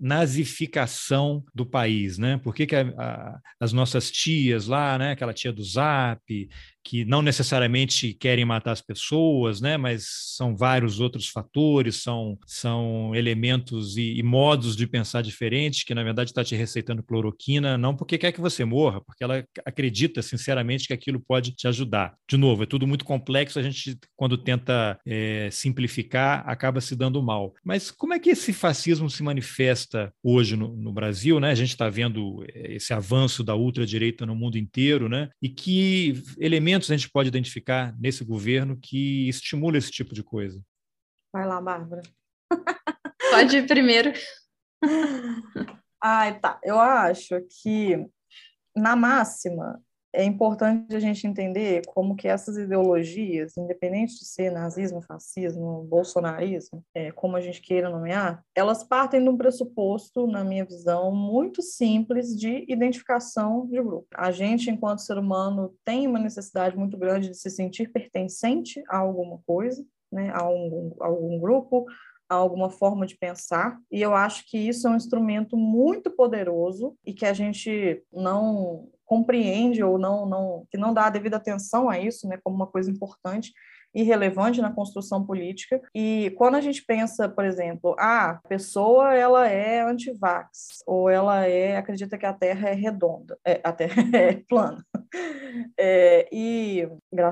nazificação do país, né? Por que, que a, a, as nossas tias lá, né? Aquela tia do Zap, que não necessariamente querem matar as pessoas, né, mas são vários outros fatores, são, são elementos e, e modos de pensar diferentes, que na verdade está te receitando cloroquina, não porque quer que você morra, porque ela acredita sinceramente que aquilo pode te ajudar. De novo, é tudo muito complexo, a gente, quando tenta é, simplificar, acaba se dando mal. Mas como é que esse fascismo se manifesta hoje no, no Brasil? Né? A gente está vendo é, esse avanço da ultradireita no mundo inteiro, né? e que elementos elementos a gente pode identificar nesse governo que estimula esse tipo de coisa? Vai lá, Bárbara. Pode ir primeiro. Ai, tá. Eu acho que, na máxima, é importante a gente entender como que essas ideologias, independente de ser nazismo, fascismo, bolsonarismo, é, como a gente queira nomear, elas partem de um pressuposto, na minha visão, muito simples de identificação de grupo. A gente, enquanto ser humano, tem uma necessidade muito grande de se sentir pertencente a alguma coisa, né, a, algum, a algum grupo, a alguma forma de pensar, e eu acho que isso é um instrumento muito poderoso e que a gente não compreende ou não, não que não dá a devida atenção a isso, né, como uma coisa importante e relevante na construção política. E quando a gente pensa, por exemplo, ah, a pessoa ela é antivax ou ela é acredita que a Terra é redonda, é, a Terra é plana. É, e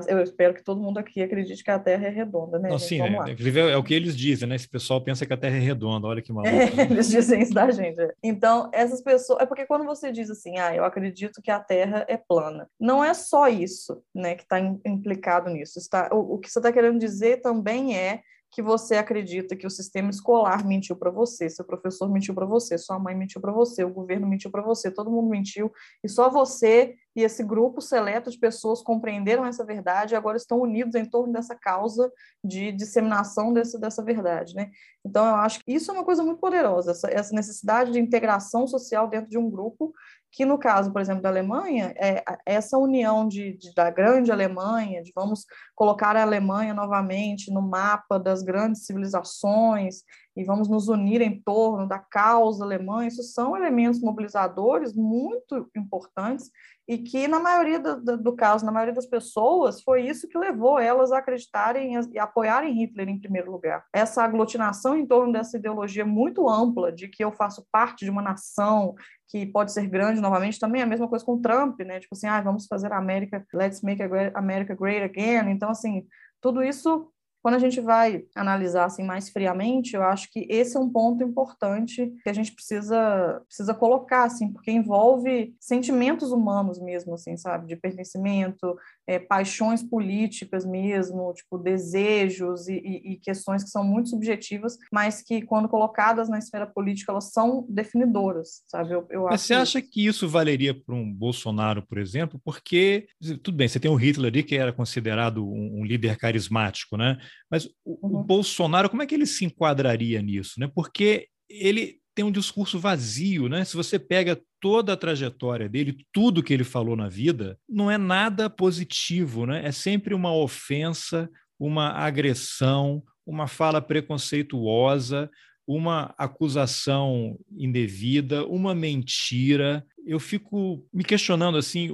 eu espero que todo mundo aqui acredite que a Terra é redonda, né? Não, sim, é, inclusive é, é o que eles dizem, né? Esse pessoal pensa que a Terra é redonda, olha que maluco. É, né? eles dizem isso da gente. Então, essas pessoas. É porque quando você diz assim, ah, eu acredito que a Terra é plana, não é só isso, né, que está implicado nisso. Está, o, o que você está querendo dizer também é que você acredita que o sistema escolar mentiu para você, seu professor mentiu para você, sua mãe mentiu para você, o governo mentiu para você, todo mundo mentiu, e só você e esse grupo seleto de pessoas compreenderam essa verdade e agora estão unidos em torno dessa causa de disseminação desse, dessa verdade, né? Então, eu acho que isso é uma coisa muito poderosa, essa, essa necessidade de integração social dentro de um grupo que no caso, por exemplo, da Alemanha, é essa união de, de, da grande Alemanha, de vamos colocar a Alemanha novamente no mapa das grandes civilizações e vamos nos unir em torno da causa alemã, isso são elementos mobilizadores muito importantes e que, na maioria do, do, caso, na maioria das pessoas, foi isso que levou elas a acreditarem e apoiarem Hitler em primeiro lugar. Essa aglutinação em torno dessa ideologia muito ampla de que eu faço parte de uma nação que pode ser grande novamente, também é a mesma coisa com Trump, né? Tipo assim, ah, vamos fazer a América, let's make America great again. Então, assim, tudo isso quando a gente vai analisar assim mais friamente, eu acho que esse é um ponto importante que a gente precisa precisa colocar assim, porque envolve sentimentos humanos mesmo, assim, sabe, de pertencimento, é, paixões políticas mesmo, tipo desejos e, e, e, questões que são muito subjetivas, mas que quando colocadas na esfera política elas são definidoras, sabe? Eu, eu mas você acha que isso valeria para um Bolsonaro, por exemplo? Porque tudo bem, você tem o Hitler ali que era considerado um, um líder carismático, né? Mas o, uhum. o Bolsonaro, como é que ele se enquadraria nisso, né? Porque ele tem um discurso vazio, né? Se você pega toda a trajetória dele, tudo que ele falou na vida, não é nada positivo, né? É sempre uma ofensa, uma agressão, uma fala preconceituosa, uma acusação indevida, uma mentira. Eu fico me questionando assim,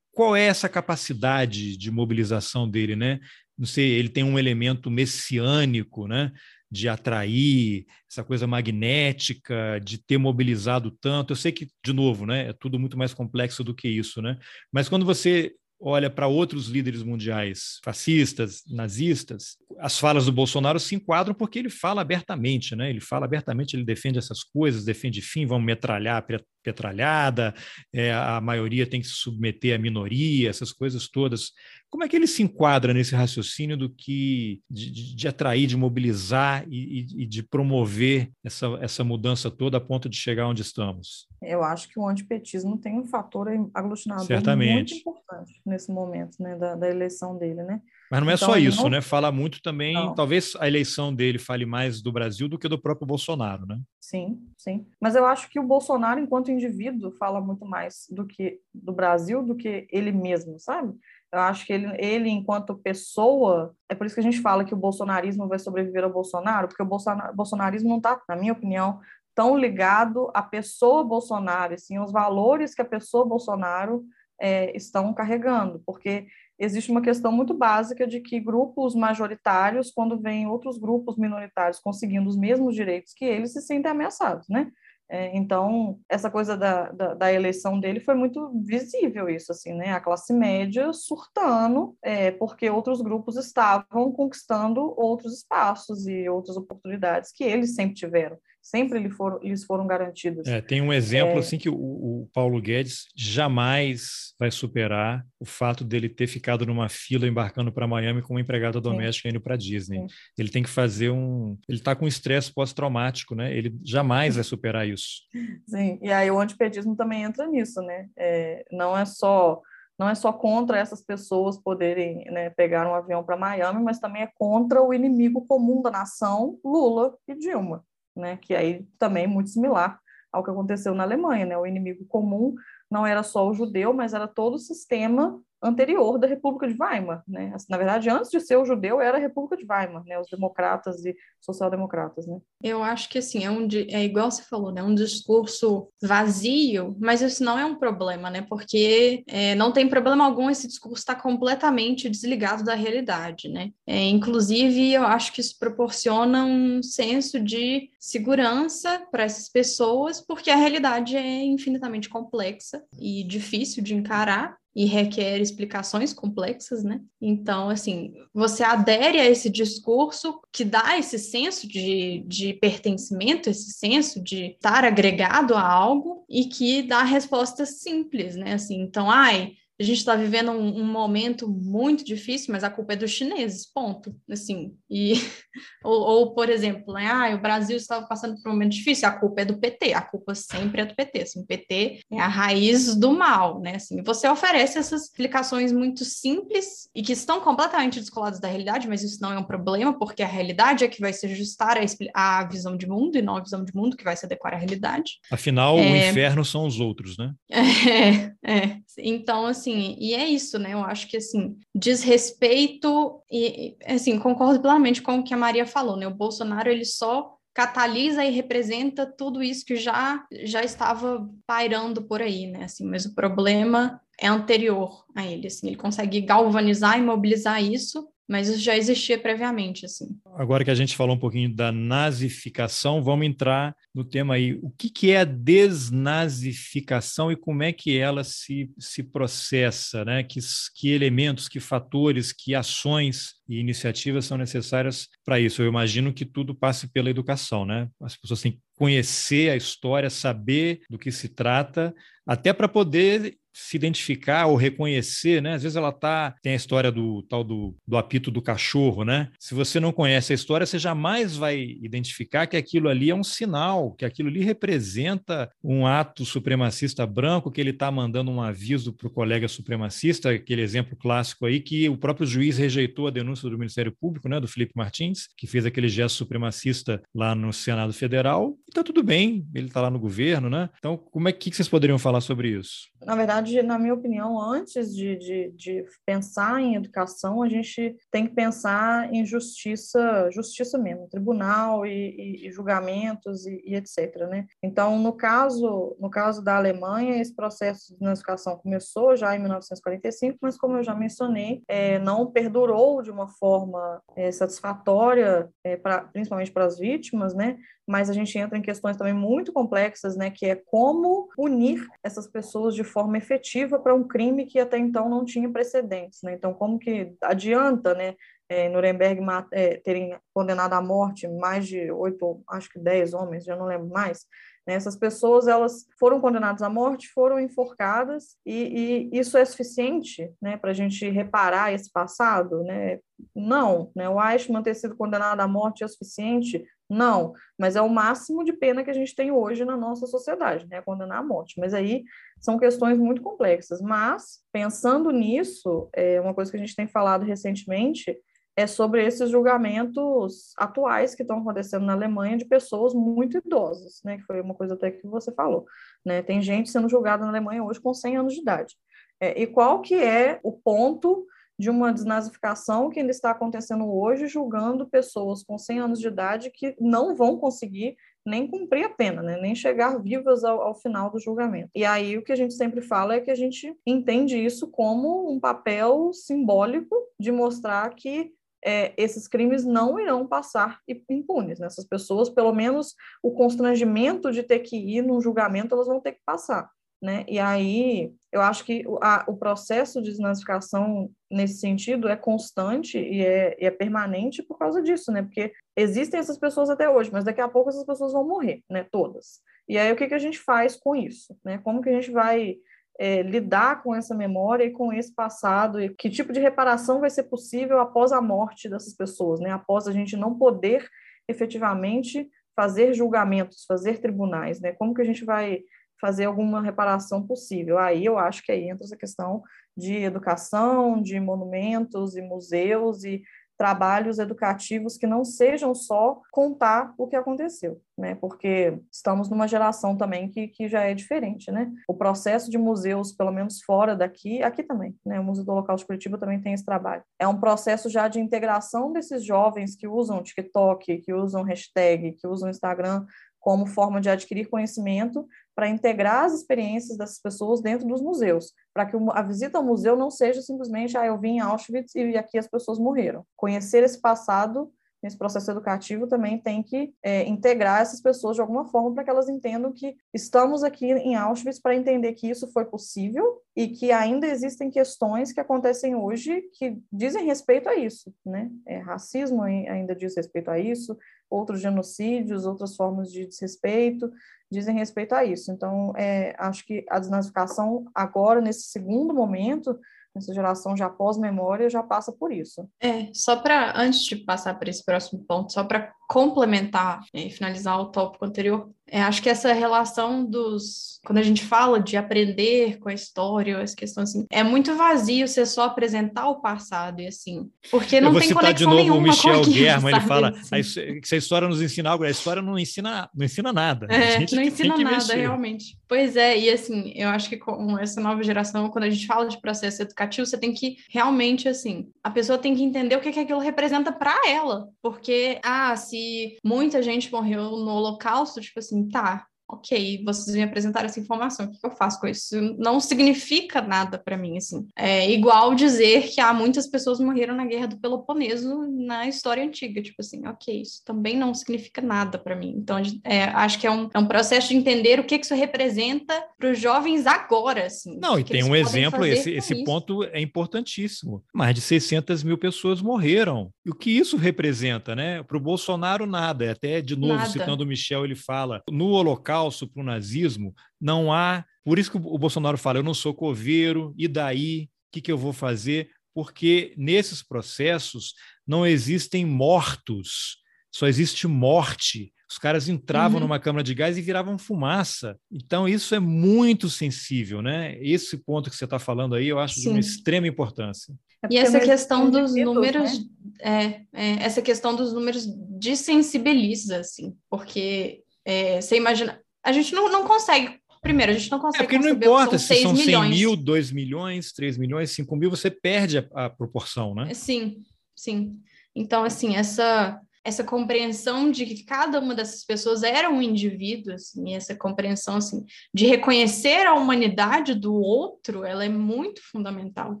qual é essa capacidade de mobilização dele, né? Não sei, ele tem um elemento messiânico, né? de atrair, essa coisa magnética, de ter mobilizado tanto. Eu sei que, de novo, né, é tudo muito mais complexo do que isso, né? Mas quando você olha para outros líderes mundiais, fascistas, nazistas, as falas do Bolsonaro se enquadram porque ele fala abertamente, né? Ele fala abertamente, ele defende essas coisas, defende, fim, vamos metralhar petralhada, é, a maioria tem que se submeter à minoria, essas coisas todas. Como é que ele se enquadra nesse raciocínio do que de, de, de atrair, de mobilizar e, e, de promover essa, essa mudança toda a ponto de chegar onde estamos? Eu acho que o antipetismo tem um fator aglutinador Certamente. muito importante nesse momento né, da, da eleição dele, né? Mas não é então, só isso, não... né? Fala muito também, não. talvez a eleição dele fale mais do Brasil do que do próprio Bolsonaro, né? Sim, sim. Mas eu acho que o Bolsonaro, enquanto indivíduo, fala muito mais do que do Brasil do que ele mesmo, sabe? Eu acho que ele, ele, enquanto pessoa, é por isso que a gente fala que o bolsonarismo vai sobreviver ao Bolsonaro, porque o bolsonarismo não está, na minha opinião, tão ligado à pessoa Bolsonaro, e sim aos valores que a pessoa Bolsonaro é, estão carregando, porque existe uma questão muito básica de que grupos majoritários, quando vêm outros grupos minoritários conseguindo os mesmos direitos que eles, se sentem ameaçados, né? É, então, essa coisa da, da, da, eleição dele foi muito visível, isso, assim, né? A classe média surtando, é, porque outros grupos estavam conquistando outros espaços e outras oportunidades que eles sempre tiveram sempre lhe foram, lhes foram garantidas. É, tem um exemplo é... assim que o, o, Paulo Guedes jamais vai superar o fato dele ter ficado numa fila embarcando para Miami com uma empregada doméstica Sim. indo para Disney. Sim. Ele tem que fazer um, ele está com estresse pós-traumático, né? Ele jamais vai superar isso. Sim. E aí o antipedismo também entra nisso, né? É, não é só não é só contra essas pessoas poderem né, pegar um avião para Miami, mas também é contra o inimigo comum da nação, Lula e Dilma né? Que aí também é muito similar ao que aconteceu na Alemanha, né? O inimigo comum não era só o judeu, mas era todo o sistema anterior da República de Weimar, né? Na verdade, antes de ser o judeu, era a República de Weimar, né? Os democratas e social-democratas, né? Eu acho que, assim, é, um, é igual você falou, né? Um discurso vazio, mas isso não é um problema, né? Porque é, não tem problema algum esse discurso estar completamente desligado da realidade, né? É, inclusive, eu acho que isso proporciona um senso de segurança para essas pessoas, porque a realidade é infinitamente complexa e difícil de encarar, e requer explicações complexas, né? Então, assim, você adere a esse discurso que dá esse senso de, de pertencimento, esse senso de estar agregado a algo e que dá respostas simples, né? Assim, então, ai, a gente está vivendo um, um, momento muito difícil, mas a culpa é dos chineses, ponto. Assim, e, ou, ou por exemplo, né, ah, o Brasil estava passando por um momento difícil, a culpa é do PT, a culpa sempre é do PT. Assim, o PT é a raiz do mal, né? Assim, você oferece essas explicações muito simples e que estão completamente descoladas da realidade, mas isso não é um problema, porque a realidade é que vai se ajustar a visão de mundo e não a visão de mundo que vai se adequar à realidade. Afinal, é... o inferno são os outros, né? É, é. Então, assim, assim, e é isso, né? Eu acho que, assim, desrespeito, e, assim, concordo plenamente com o que a Maria falou, né? O Bolsonaro, ele só catalisa e representa tudo isso que já, já estava pairando por aí, né? Assim, mas o problema é anterior a ele, assim, ele consegue galvanizar e mobilizar isso mas isso já existia previamente, assim. Agora que a gente falou um pouquinho da nazificação, vamos entrar no tema aí. O que, que é a desnazificação e como é que ela se, se processa, né? Que, que elementos, que fatores, que ações e iniciativas são necessárias para isso? Eu imagino que tudo passe pela educação, né? As pessoas têm que conhecer a história, saber do que se trata, até para poder se identificar ou reconhecer, né? Às vezes ela tá tem a história do tal do, do apito do cachorro, né? Se você não conhece a história, você jamais vai identificar que aquilo ali é um sinal, que aquilo ali representa um ato supremacista branco, que ele está mandando um aviso para o colega supremacista, aquele exemplo clássico aí que o próprio juiz rejeitou a denúncia do Ministério Público, né? Do Felipe Martins, que fez aquele gesto supremacista lá no Senado Federal. E tá tudo bem, ele está lá no governo, né? Então, como é que, vocês poderiam falar sobre isso? Na verdade na minha opinião, antes de, de, de, pensar em educação, a gente tem que pensar em justiça, justiça mesmo, tribunal e, e, e julgamentos e, e, etc. Né? Então, no caso, no caso da Alemanha, esse processo de educação começou já em 1945, mas como eu já mencionei, é, não perdurou de uma forma é, satisfatória, é, pra, principalmente para as vítimas, né? Mas a gente entra em questões também muito complexas, né, que é como punir essas pessoas de forma efetiva para um crime que até então não tinha precedentes, né? Então, como que adianta, né, é, Nuremberg é, terem condenado à morte mais de oito, acho que dez homens, já não lembro mais, né? essas pessoas elas foram condenadas à morte, foram enforcadas e, e isso é suficiente, né, para a gente reparar esse passado, né? Não, né? O Eichmann ter sido condenado à morte é suficiente não, mas é o máximo de pena que a gente tem hoje na nossa sociedade, né? Condenar à morte. Mas aí são questões muito complexas. Mas, pensando nisso, é uma coisa que a gente tem falado recentemente é sobre esses julgamentos atuais que estão acontecendo na Alemanha de pessoas muito idosas, né? Que foi uma coisa até que você falou, né? Tem gente sendo julgada na Alemanha hoje com 100 anos de idade. É, e qual que é o ponto de uma desnazificação que ainda está acontecendo hoje, julgando pessoas com 100 anos de idade que não vão conseguir nem cumprir a pena, né? nem chegar vivas ao, ao, final do julgamento. E aí o que a gente sempre fala é que a gente entende isso como um papel simbólico de mostrar que é, esses crimes não irão passar impunes. Né? Essas pessoas, pelo menos o constrangimento de ter que ir num julgamento, elas vão ter que passar. Né? E aí, eu acho que a, o processo de desnazificação nesse sentido é constante e é, e é, permanente por causa disso, né? Porque existem essas pessoas até hoje, mas daqui a pouco essas pessoas vão morrer, né? Todas. E aí, o que, que a gente faz com isso? Né? Como que a gente vai é, lidar com essa memória e com esse passado e que tipo de reparação vai ser possível após a morte dessas pessoas, né? Após a gente não poder efetivamente fazer julgamentos, fazer tribunais, né? Como que a gente vai fazer alguma reparação possível. Aí eu acho que aí entra essa questão de educação, de monumentos e museus e trabalhos educativos que não sejam só contar o que aconteceu, né? Porque estamos numa geração também que, que já é diferente, né? O processo de museus, pelo menos fora daqui, aqui também, né? O Museu do Holocausto Curitiba também tem esse trabalho. É um processo já de integração desses jovens que usam TikTok, que usam hashtag, que usam Instagram como forma de adquirir conhecimento para integrar as experiências dessas pessoas dentro dos museus, para que a visita ao museu não seja simplesmente, ah, eu vim em Auschwitz e aqui as pessoas morreram. Conhecer esse passado nesse processo educativo também tem que é, integrar essas pessoas de alguma forma para que elas entendam que estamos aqui em Auschwitz para entender que isso foi possível e que ainda existem questões que acontecem hoje que dizem respeito a isso, né? É, racismo ainda diz respeito a isso, outros genocídios, outras formas de desrespeito dizem respeito a isso. Então, é, acho que a desnazificação agora, nesse segundo momento, essa geração já pós-memória já passa por isso. É, só para, antes de passar para esse próximo ponto, só para complementar e finalizar o tópico anterior, é, acho que essa relação dos. Quando a gente fala de aprender com a história, essa questão assim, é muito vazio você só apresentar o passado e assim. Porque não tem conexão de novo o Michel Guerra, ele fala assim. que a história nos ensina algo, a história não ensina, não ensina nada. É, não ensina nada, realmente. Pois é, e assim, eu acho que com essa nova geração, quando a gente fala de processo educativo, você tem que realmente, assim, a pessoa tem que entender o que, que aquilo representa para ela. Porque, ah, se muita gente morreu no Holocausto, tipo assim, tá, ok, vocês me apresentaram essa informação, o que eu faço com isso? Não significa nada para mim, assim. É igual dizer que há muitas pessoas morreram na Guerra do Peloponeso na história antiga, tipo assim, ok, isso também não significa nada para mim. Então, é, acho que é um, é um processo de entender o que, que isso representa para os jovens agora, assim. Não, e tem um exemplo, esse, esse ponto é importantíssimo. Mais de 600 mil pessoas morreram. E o que isso representa, né? Para o Bolsonaro, nada. Até, de novo, nada. citando o Michel, ele fala, no Holocausto, falso para o nazismo, não há. Por isso que o Bolsonaro fala: eu não sou coveiro, e daí? O que, que eu vou fazer? Porque nesses processos não existem mortos, só existe morte. Os caras entravam uhum. numa câmara de gás e viravam fumaça. Então, isso é muito sensível, né? Esse ponto que você está falando aí, eu acho Sim. de uma extrema importância. É e essa questão dos números, né? é, é, essa questão dos números desensibiliza, assim, porque é, você imagina, a gente não, não consegue. Primeiro, a gente não consegue. É porque não importa se são 100 milhões. mil, 2 milhões, 3 milhões, 5 mil, você perde a, a proporção, né? Sim, sim. Então, assim, essa essa compreensão de que cada uma dessas pessoas era um indivíduo, assim, essa compreensão assim, de reconhecer a humanidade do outro, ela é muito fundamental.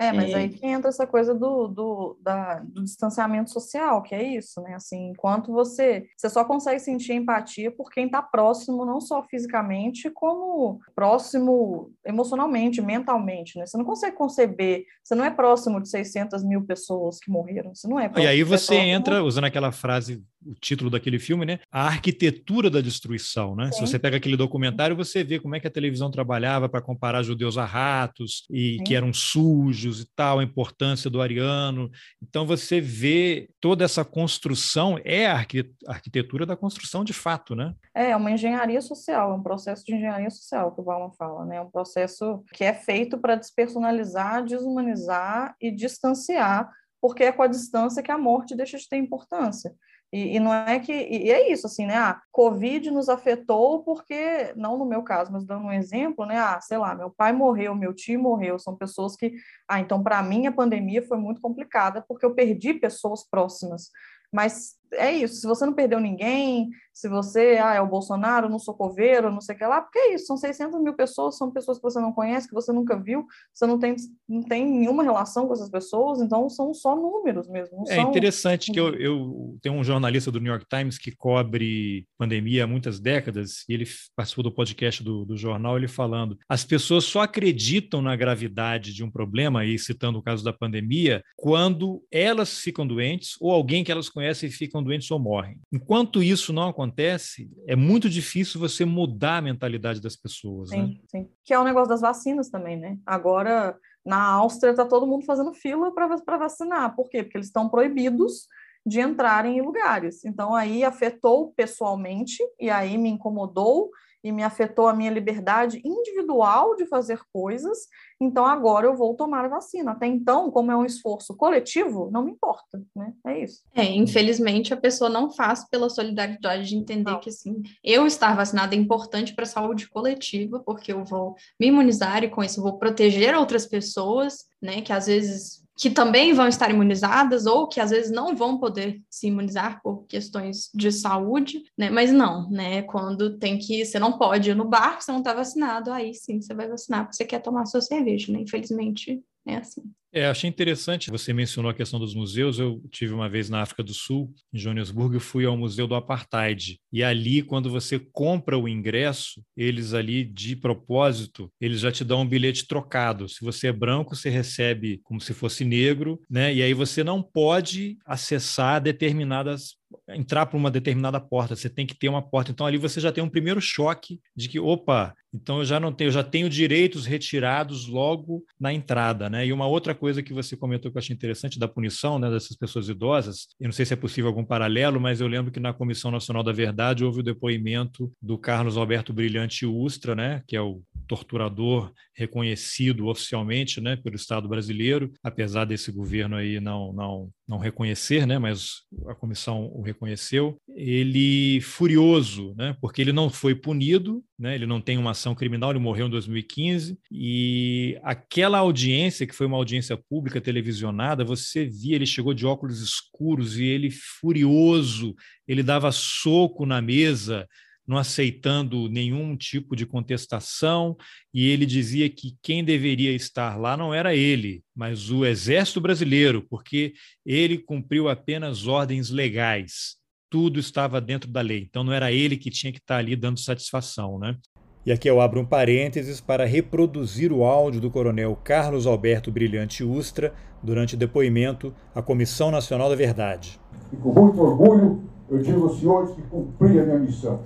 É, mas é. aí que entra essa coisa do, do, da, do distanciamento social, que é isso, né? Assim, enquanto você, você só consegue sentir empatia por quem está próximo, não só fisicamente, como próximo emocionalmente, mentalmente, né? Você não consegue conceber, você não é próximo de 600 mil pessoas que morreram, você não é E aí você entra, usando aquela frase o título daquele filme, né? A arquitetura da destruição, né? Sim. Se você pega aquele documentário, você vê como é que a televisão trabalhava para comparar judeus a ratos e Sim. que eram sujos e tal, a importância do ariano. Então você vê toda essa construção é a arquitetura da construção de fato, né? É, é uma engenharia social, é um processo de engenharia social que o Bauman fala, né? É um processo que é feito para despersonalizar, desumanizar e distanciar, porque é com a distância que a morte deixa de ter importância. E, e, não é que. E é isso, assim, né? A ah, Covid nos afetou porque, não no meu caso, mas dando um exemplo, né? Ah, sei lá, meu pai morreu, meu tio morreu, são pessoas que. Ah, então, para mim, a pandemia foi muito complicada porque eu perdi pessoas próximas. Mas é isso, se você não perdeu ninguém, se você ah, é o Bolsonaro, não sou coveiro, não sei o que lá, porque é isso, são 600 mil pessoas, são pessoas que você não conhece, que você nunca viu, você não tem, não tem nenhuma relação com essas pessoas, então são só números mesmo. É são... interessante que eu, eu tenho um jornalista do New York Times que cobre pandemia há muitas décadas, e ele participou do podcast do, do jornal, ele falando, as pessoas só acreditam na gravidade de um problema, aí citando o caso da pandemia, quando elas ficam doentes ou alguém que elas conhecem fica ficam doentes ou morrem. Enquanto isso não acontece, é muito difícil você mudar a mentalidade das pessoas. Sim, né? sim. Que é o negócio das vacinas também, né? Agora, na Áustria, está todo mundo fazendo fila para vacinar. Por quê? Porque eles estão proibidos de entrarem em lugares. Então, aí afetou pessoalmente, e aí me incomodou, e me afetou a minha liberdade individual de fazer coisas, então agora eu vou tomar a vacina. Até então, como é um esforço coletivo, não me importa, né? É isso. É, infelizmente a pessoa não faz pela solidariedade de entender não. que assim, eu estar vacinada é importante para a saúde coletiva, porque eu vou me imunizar e com isso eu vou proteger outras pessoas, né, que às vezes que também vão estar imunizadas ou que às vezes não vão poder se imunizar por questões de saúde, né? Mas não, né? Quando tem que, você não pode ir no bar, você não está vacinado, aí sim você vai vacinar porque você quer tomar sua cerveja, né? Infelizmente é assim. É, achei interessante, você mencionou a questão dos museus. Eu tive uma vez na África do Sul, em Joanesburgo, e fui ao Museu do Apartheid. E ali, quando você compra o ingresso, eles ali, de propósito, eles já te dão um bilhete trocado. Se você é branco, você recebe como se fosse negro, né? E aí você não pode acessar determinadas entrar por uma determinada porta, você tem que ter uma porta. Então ali você já tem um primeiro choque de que, opa, então eu já não tenho, eu já tenho direitos retirados logo na entrada, né? E uma outra coisa que você comentou que eu achei interessante da punição, né, dessas pessoas idosas, eu não sei se é possível algum paralelo, mas eu lembro que na Comissão Nacional da Verdade houve o depoimento do Carlos Alberto Brilhante Ustra, né, que é o torturador reconhecido oficialmente, né, pelo Estado brasileiro, apesar desse governo aí não não não reconhecer, né, mas a comissão o reconheceu. Ele furioso, né, porque ele não foi punido, né, ele não tem uma ação criminal, ele morreu em 2015 e aquela audiência que foi uma audiência pública televisionada, você via ele chegou de óculos escuros e ele furioso, ele dava soco na mesa não aceitando nenhum tipo de contestação, e ele dizia que quem deveria estar lá não era ele, mas o Exército Brasileiro, porque ele cumpriu apenas ordens legais. Tudo estava dentro da lei, então não era ele que tinha que estar ali dando satisfação, né? E aqui eu abro um parênteses para reproduzir o áudio do coronel Carlos Alberto Brilhante Ustra durante o depoimento à Comissão Nacional da Verdade. E com muito orgulho eu digo aos senhores que cumpri a minha missão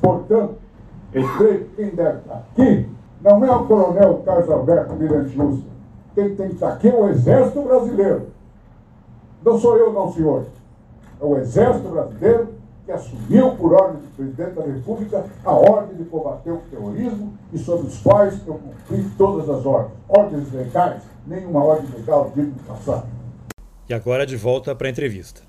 Portanto, creio que quem deve estar aqui não é o coronel Carlos Alberto Mirante Ustra. Quem tem que estar aqui é o Exército Brasileiro. Não sou eu, não, senhor. É o Exército Brasileiro que assumiu por ordem do presidente da República a ordem de combater o terrorismo e sobre os quais eu cumpri todas as ordens. Ordens legais, nenhuma ordem legal digna de passar. E agora de volta para a entrevista.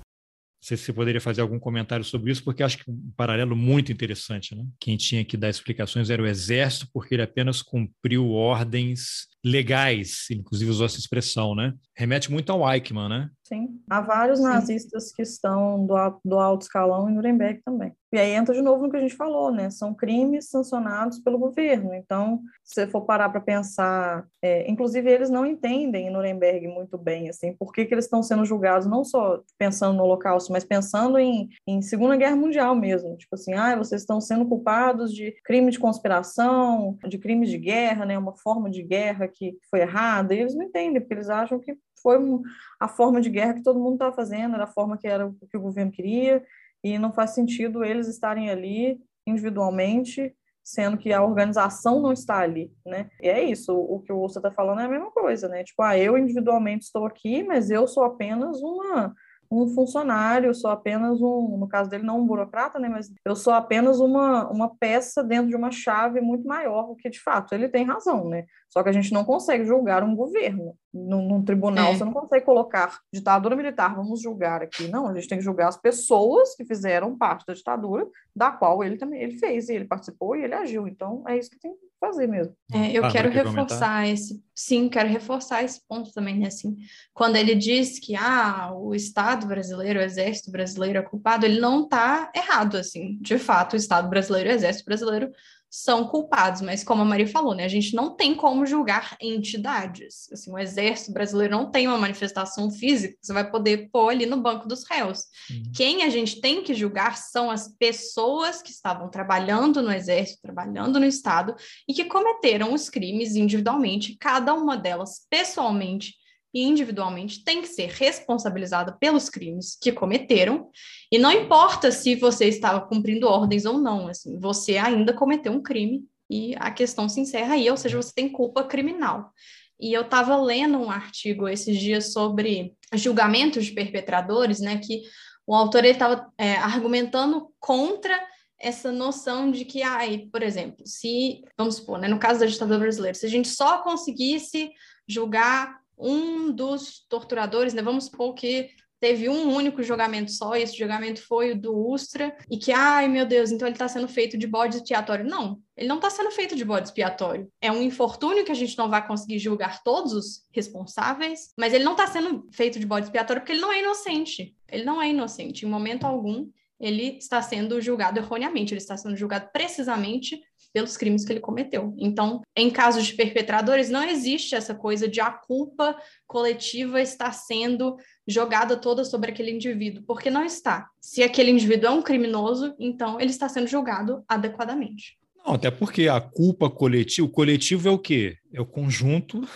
Não sei se você poderia fazer algum comentário sobre isso, porque acho que um paralelo muito interessante. Né? Quem tinha que dar explicações era o Exército, porque ele apenas cumpriu ordens legais, inclusive usou essa expressão, né? Remete muito ao Eichmann, né? Sim, há vários Sim. nazistas que estão do, do alto escalão em Nuremberg também. E aí entra de novo no que a gente falou, né? São crimes sancionados pelo governo. Então, se você for parar para pensar, é, inclusive eles não entendem em Nuremberg muito bem, assim, por que, que eles estão sendo julgados, não só pensando no Holocausto, mas pensando em, em Segunda Guerra Mundial mesmo. Tipo assim, ah, vocês estão sendo culpados de crime de conspiração, de crimes de guerra, né? Uma forma de guerra que foi errada. E eles não entendem, porque eles acham que foi a forma de guerra que todo mundo estava fazendo, era a forma que era o que o governo queria, e não faz sentido eles estarem ali individualmente, sendo que a organização não está ali, né? E é isso, o que o Ursa está falando é a mesma coisa, né? Tipo, ah, eu individualmente estou aqui, mas eu sou apenas uma um funcionário, sou apenas um, no caso dele, não um burocrata, né, mas eu sou apenas uma, uma peça dentro de uma chave muito maior, porque de fato ele tem razão, né? Só que a gente não consegue julgar um governo. Num, num tribunal, é. você não consegue colocar ditadura militar, vamos julgar aqui. Não, a gente tem que julgar as pessoas que fizeram parte da ditadura, da qual ele também ele fez, e ele participou e ele agiu. Então, é isso que tem que fazer mesmo. É, eu ah, quero reforçar esse, sim, quero reforçar esse ponto também, né, assim, quando ele diz que, ah, o Estado brasileiro, o Exército brasileiro é culpado, ele não está errado, assim, de fato, o Estado brasileiro e o Exército brasileiro são culpados, mas como a Maria falou, né, a gente não tem como julgar entidades. Assim, o exército brasileiro não tem uma manifestação física você vai poder pôr ali no banco dos réus. Uhum. Quem a gente tem que julgar são as pessoas que estavam trabalhando no exército, trabalhando no estado e que cometeram os crimes individualmente, cada uma delas pessoalmente e individualmente tem que ser responsabilizada pelos crimes que cometeram, e não importa se você estava cumprindo ordens ou não, assim, você ainda cometeu um crime e a questão se encerra aí, ou seja, você tem culpa criminal. E eu estava lendo um artigo esses dias sobre julgamentos de perpetradores, né, que o autor estava é, argumentando contra essa noção de que, ai, por exemplo, se, vamos supor, né, no caso da ditadura brasileira, se a gente só conseguisse julgar um dos torturadores, né, vamos supor que teve um único julgamento só, e esse julgamento foi o do Ustra, e que, ai meu Deus, então ele está sendo feito de bode expiatório. Não, ele não está sendo feito de bode expiatório. É um infortúnio que a gente não vai conseguir julgar todos os responsáveis, mas ele não está sendo feito de bode expiatório porque ele não é inocente. Ele não é inocente. Em momento algum, ele está sendo julgado erroneamente, ele está sendo julgado precisamente pelos crimes que ele cometeu. Então, em casos de perpetradores, não existe essa coisa de a culpa coletiva estar sendo jogada toda sobre aquele indivíduo, porque não está. Se aquele indivíduo é um criminoso, então ele está sendo julgado adequadamente. Não, até porque a culpa coletiva, o coletivo é o quê? É o conjunto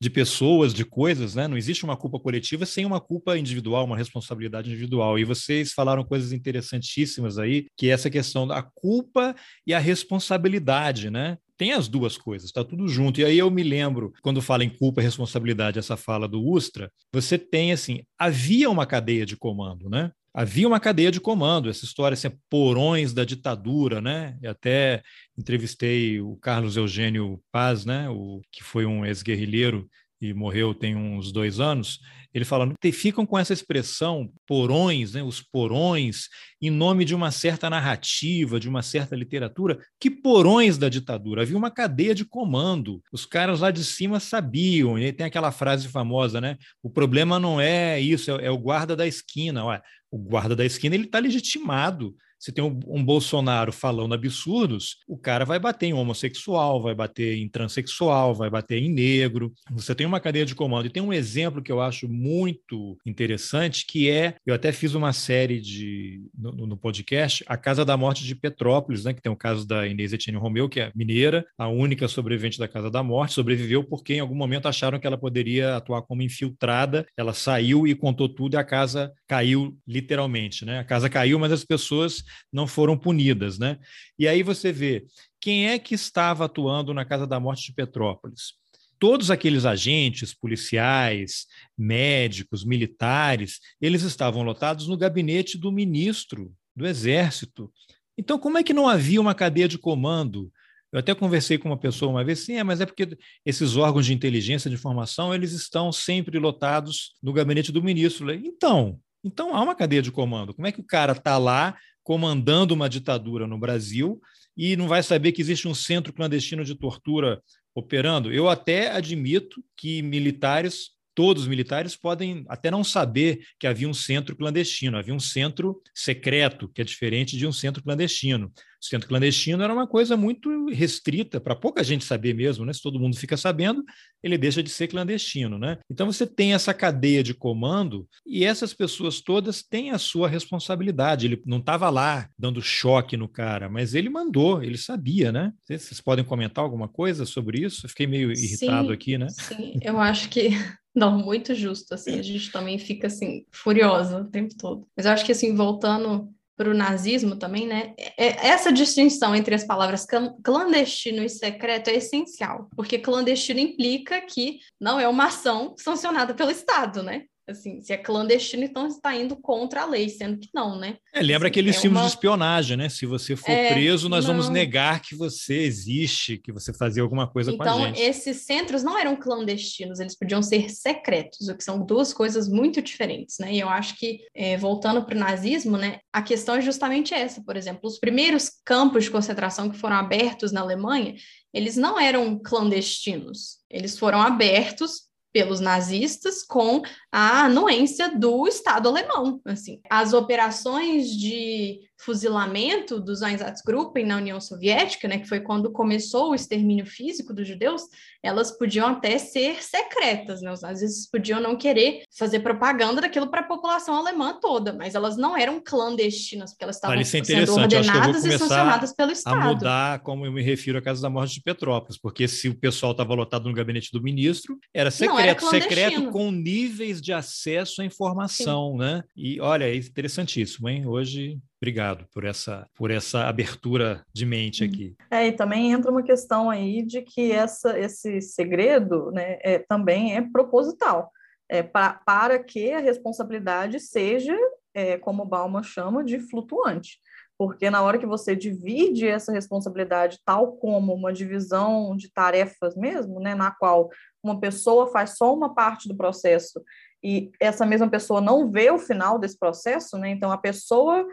de pessoas, de coisas, né? Não existe uma culpa coletiva sem uma culpa individual, uma responsabilidade individual. E vocês falaram coisas interessantíssimas aí, que é essa questão da culpa e a responsabilidade, né? Tem as duas coisas, está tudo junto. E aí eu me lembro, quando fala em culpa e responsabilidade, essa fala do Ustra, você tem assim, havia uma cadeia de comando, né? Havia uma cadeia de comando, essa história assim, porões da ditadura, né? E até entrevistei o Carlos Eugênio Paz, né? O que foi um ex-guerrilheiro e morreu tem uns dois anos. Ele falando, ficam com essa expressão porões, né? Os porões, em nome de uma certa narrativa, de uma certa literatura. Que porões da ditadura? Havia uma cadeia de comando. Os caras lá de cima sabiam. E tem aquela frase famosa, né? O problema não é isso, é, é o guarda da esquina. Olha, o guarda da esquina ele está legitimado se tem um, um, Bolsonaro falando absurdos, o cara vai bater em homossexual, vai bater em transexual, vai bater em negro. Você tem uma cadeia de comando. E tem um exemplo que eu acho muito interessante, que é, eu até fiz uma série de no, no podcast, A Casa da Morte de Petrópolis, né, que tem o caso da Inês Etienne Romeu, que é mineira, a única sobrevivente da Casa da Morte, sobreviveu porque em algum momento acharam que ela poderia atuar como infiltrada, ela saiu e contou tudo e a casa caiu literalmente, né? A casa caiu, mas as pessoas não foram punidas, né? E aí você vê quem é que estava atuando na Casa da Morte de Petrópolis. Todos aqueles agentes policiais, médicos, militares, eles estavam lotados no gabinete do ministro do Exército. Então, como é que não havia uma cadeia de comando? Eu até conversei com uma pessoa uma vez, sim, é, mas é porque esses órgãos de inteligência, de informação, eles estão sempre lotados no gabinete do ministro. Então, então há uma cadeia de comando. Como é que o cara está lá comandando uma ditadura no Brasil e não vai saber que existe um centro clandestino de tortura operando? Eu até admito que militares todos os militares podem até não saber que havia um centro clandestino, havia um centro secreto, que é diferente de um centro clandestino. O centro clandestino era uma coisa muito restrita, para pouca gente saber mesmo, né? Se todo mundo fica sabendo, ele deixa de ser clandestino, né? Então você tem essa cadeia de comando e essas pessoas todas têm a sua responsabilidade. Ele não estava lá dando choque no cara, mas ele mandou, ele sabia, né? Vocês podem comentar alguma coisa sobre isso? Eu fiquei meio irritado sim, aqui, né? Sim, eu acho que não, muito justo, assim, a gente também fica, assim, furiosa o tempo todo. Mas eu acho que, assim, voltando para o nazismo também, né, é, é, essa distinção entre as palavras clandestino e secreto é essencial, porque clandestino implica que não é uma ação sancionada pelo Estado, né? Assim, se é clandestino, então está indo contra a lei, sendo que não, né? É, lembra assim, aqueles é filmes uma... de espionagem, né? Se você for é, preso, nós não... vamos negar que você existe, que você fazia alguma coisa então, com a gente. Então, esses centros não eram clandestinos, eles podiam ser secretos, o que são duas coisas muito diferentes, né? E eu acho que, é, voltando para o nazismo, né, a questão é justamente essa, por exemplo, os primeiros campos de concentração que foram abertos na Alemanha, eles não eram clandestinos, eles foram abertos pelos nazistas com a anuência do Estado alemão. Assim, as operações de fuzilamento dos Einsatzgruppen na União Soviética, né, que foi quando começou o extermínio físico dos judeus, elas podiam até ser secretas, né? Os nazistas podiam não querer fazer propaganda daquilo para a população alemã toda, mas elas não eram clandestinas, porque elas estavam sendo ordenadas e sancionadas pelo Estado. A mudar como eu me refiro à Casa da Morte de Petrópolis, porque se o pessoal estava lotado no gabinete do ministro, era secreto, era secreto com níveis de acesso à informação, Sim. né? E olha, é interessantíssimo, hein? Hoje Obrigado por essa, por essa abertura de mente uhum. aqui. É, e também entra uma questão aí de que essa, esse segredo né, é, também é proposital, é, pra, para que a responsabilidade seja, é, como o Bauman chama, de flutuante. Porque na hora que você divide essa responsabilidade, tal como uma divisão de tarefas mesmo, né, na qual uma pessoa faz só uma parte do processo e essa mesma pessoa não vê o final desse processo, né? Então a pessoa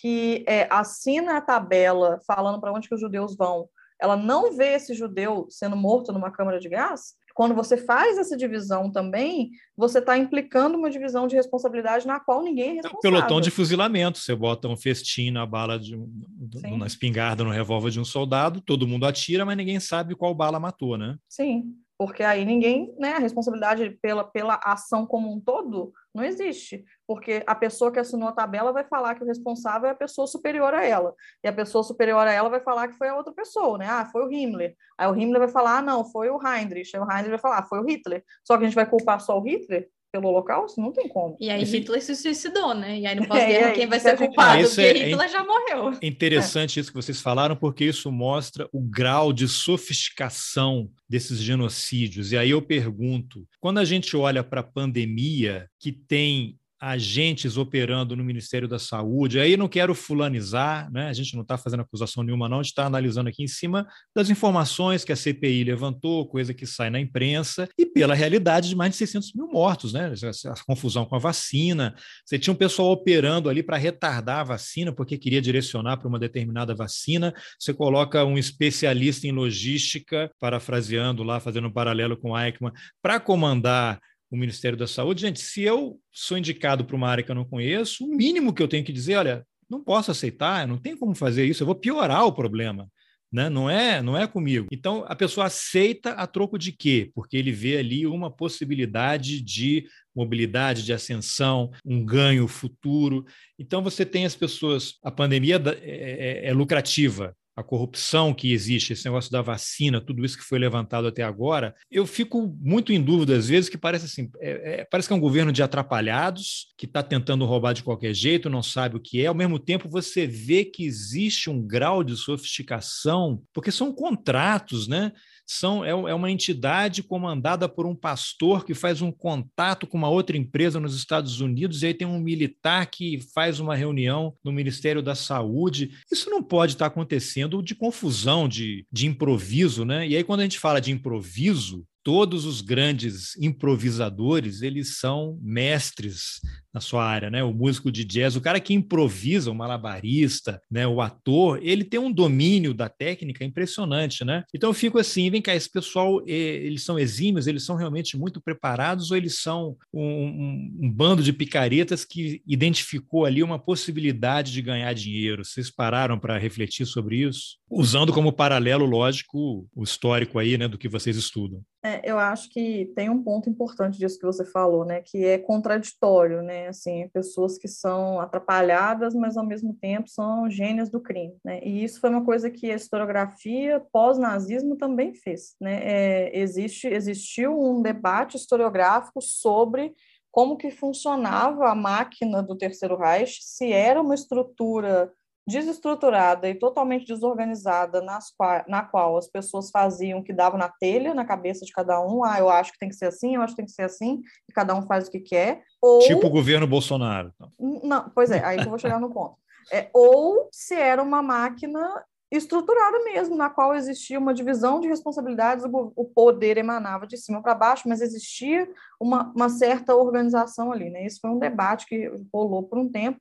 que é, assina a tabela falando para onde que os judeus vão, ela não vê esse judeu sendo morto numa câmara de gás, quando você faz essa divisão também, você está implicando uma divisão de responsabilidade na qual ninguém é responsável. pelotão de fuzilamento, você bota um festim na bala de um, na espingarda, no revólver de um soldado, todo mundo atira, mas ninguém sabe qual bala matou, né? Sim, porque aí ninguém, né, a responsabilidade pela, pela ação como um todo não existe, porque a pessoa que assinou a tabela vai falar que o responsável é a pessoa superior a ela, e a pessoa superior a ela vai falar que foi a outra pessoa, né? Ah, foi o Himmler. Aí o Himmler vai falar, ah, não, foi o Heinrich. Aí o Heinrich vai falar, ah, foi o Hitler. Só que a gente vai culpar só o Hitler? Pelo Holocausto? Não tem como. E aí Hitler se suicidou, né? E aí no pós-guerra é, quem vai ser culpado? Porque é, Hitler já morreu. Interessante é. isso que vocês falaram, porque isso mostra o grau de sofisticação desses genocídios. E aí eu pergunto, quando a gente olha para a pandemia, que tem agentes operando no Ministério da Saúde. Aí não quero fulanizar, né? a gente não está fazendo acusação nenhuma, não, a gente está analisando aqui em cima das informações que a CPI levantou, coisa que sai na imprensa, e pela realidade de mais de 600 mil mortos, né? a confusão com a vacina. Você tinha um pessoal operando ali para retardar a vacina, porque queria direcionar para uma determinada vacina. Você coloca um especialista em logística, parafraseando lá, fazendo um paralelo com Eichmann, para comandar o Ministério da Saúde. Gente, se eu sou indicado para uma área que eu não conheço, o mínimo que eu tenho que dizer, olha, não posso aceitar, não tem como fazer isso, eu vou piorar o problema. Né? Não é, não é comigo. Então a pessoa aceita a troco de quê? Porque ele vê ali uma possibilidade de mobilidade, de ascensão, um ganho futuro. Então você tem as pessoas. A pandemia é, é, é lucrativa a corrupção que existe, esse negócio da vacina, tudo isso que foi levantado até agora, eu fico muito em dúvida às vezes que parece assim, é, é, parece que é um governo de atrapalhados que está tentando roubar de qualquer jeito, não sabe o que é. Ao mesmo tempo, você vê que existe um grau de sofisticação, porque são contratos, né? são, é, é uma entidade comandada por um pastor que faz um contato com uma outra empresa nos Estados Unidos, e aí tem um militar que faz uma reunião no Ministério da Saúde. Isso não pode estar acontecendo de confusão, de, de improviso, né? E aí, quando a gente fala de improviso, todos os grandes improvisadores, eles são mestres na sua área, né? O músico de jazz, o cara que improvisa, o malabarista, né? O ator, ele tem um domínio da técnica impressionante, né? Então eu fico assim, vem cá, esse pessoal, eles são exímios, eles são realmente muito preparados ou eles são um, um, um bando de picaretas que identificou ali uma possibilidade de ganhar dinheiro? Vocês pararam para refletir sobre isso? Usando como paralelo, lógico, o histórico aí, né, do que vocês estudam. É, eu acho que tem um ponto importante disso que você falou, né, que é contraditório, né, assim, pessoas que são atrapalhadas, mas ao mesmo tempo são gênios do crime, né, e isso foi uma coisa que a historiografia pós-nazismo também fez, né, é, existe, existiu um debate historiográfico sobre como que funcionava a máquina do Terceiro Reich, se era uma estrutura desestruturada e totalmente desorganizada, nas qual, na qual as pessoas faziam o que dava na telha, na cabeça de cada um. Ah, eu acho que tem que ser assim, eu acho que tem que ser assim, e cada um faz o que quer. Ou... Tipo o governo Bolsonaro. Então. Não, pois é, aí que eu vou chegar no ponto. É, ou se era uma máquina estruturada mesmo, na qual existia uma divisão de responsabilidades, o, poder emanava de cima para baixo, mas existia uma, uma, certa organização ali. Né? Esse foi um debate que rolou por um tempo.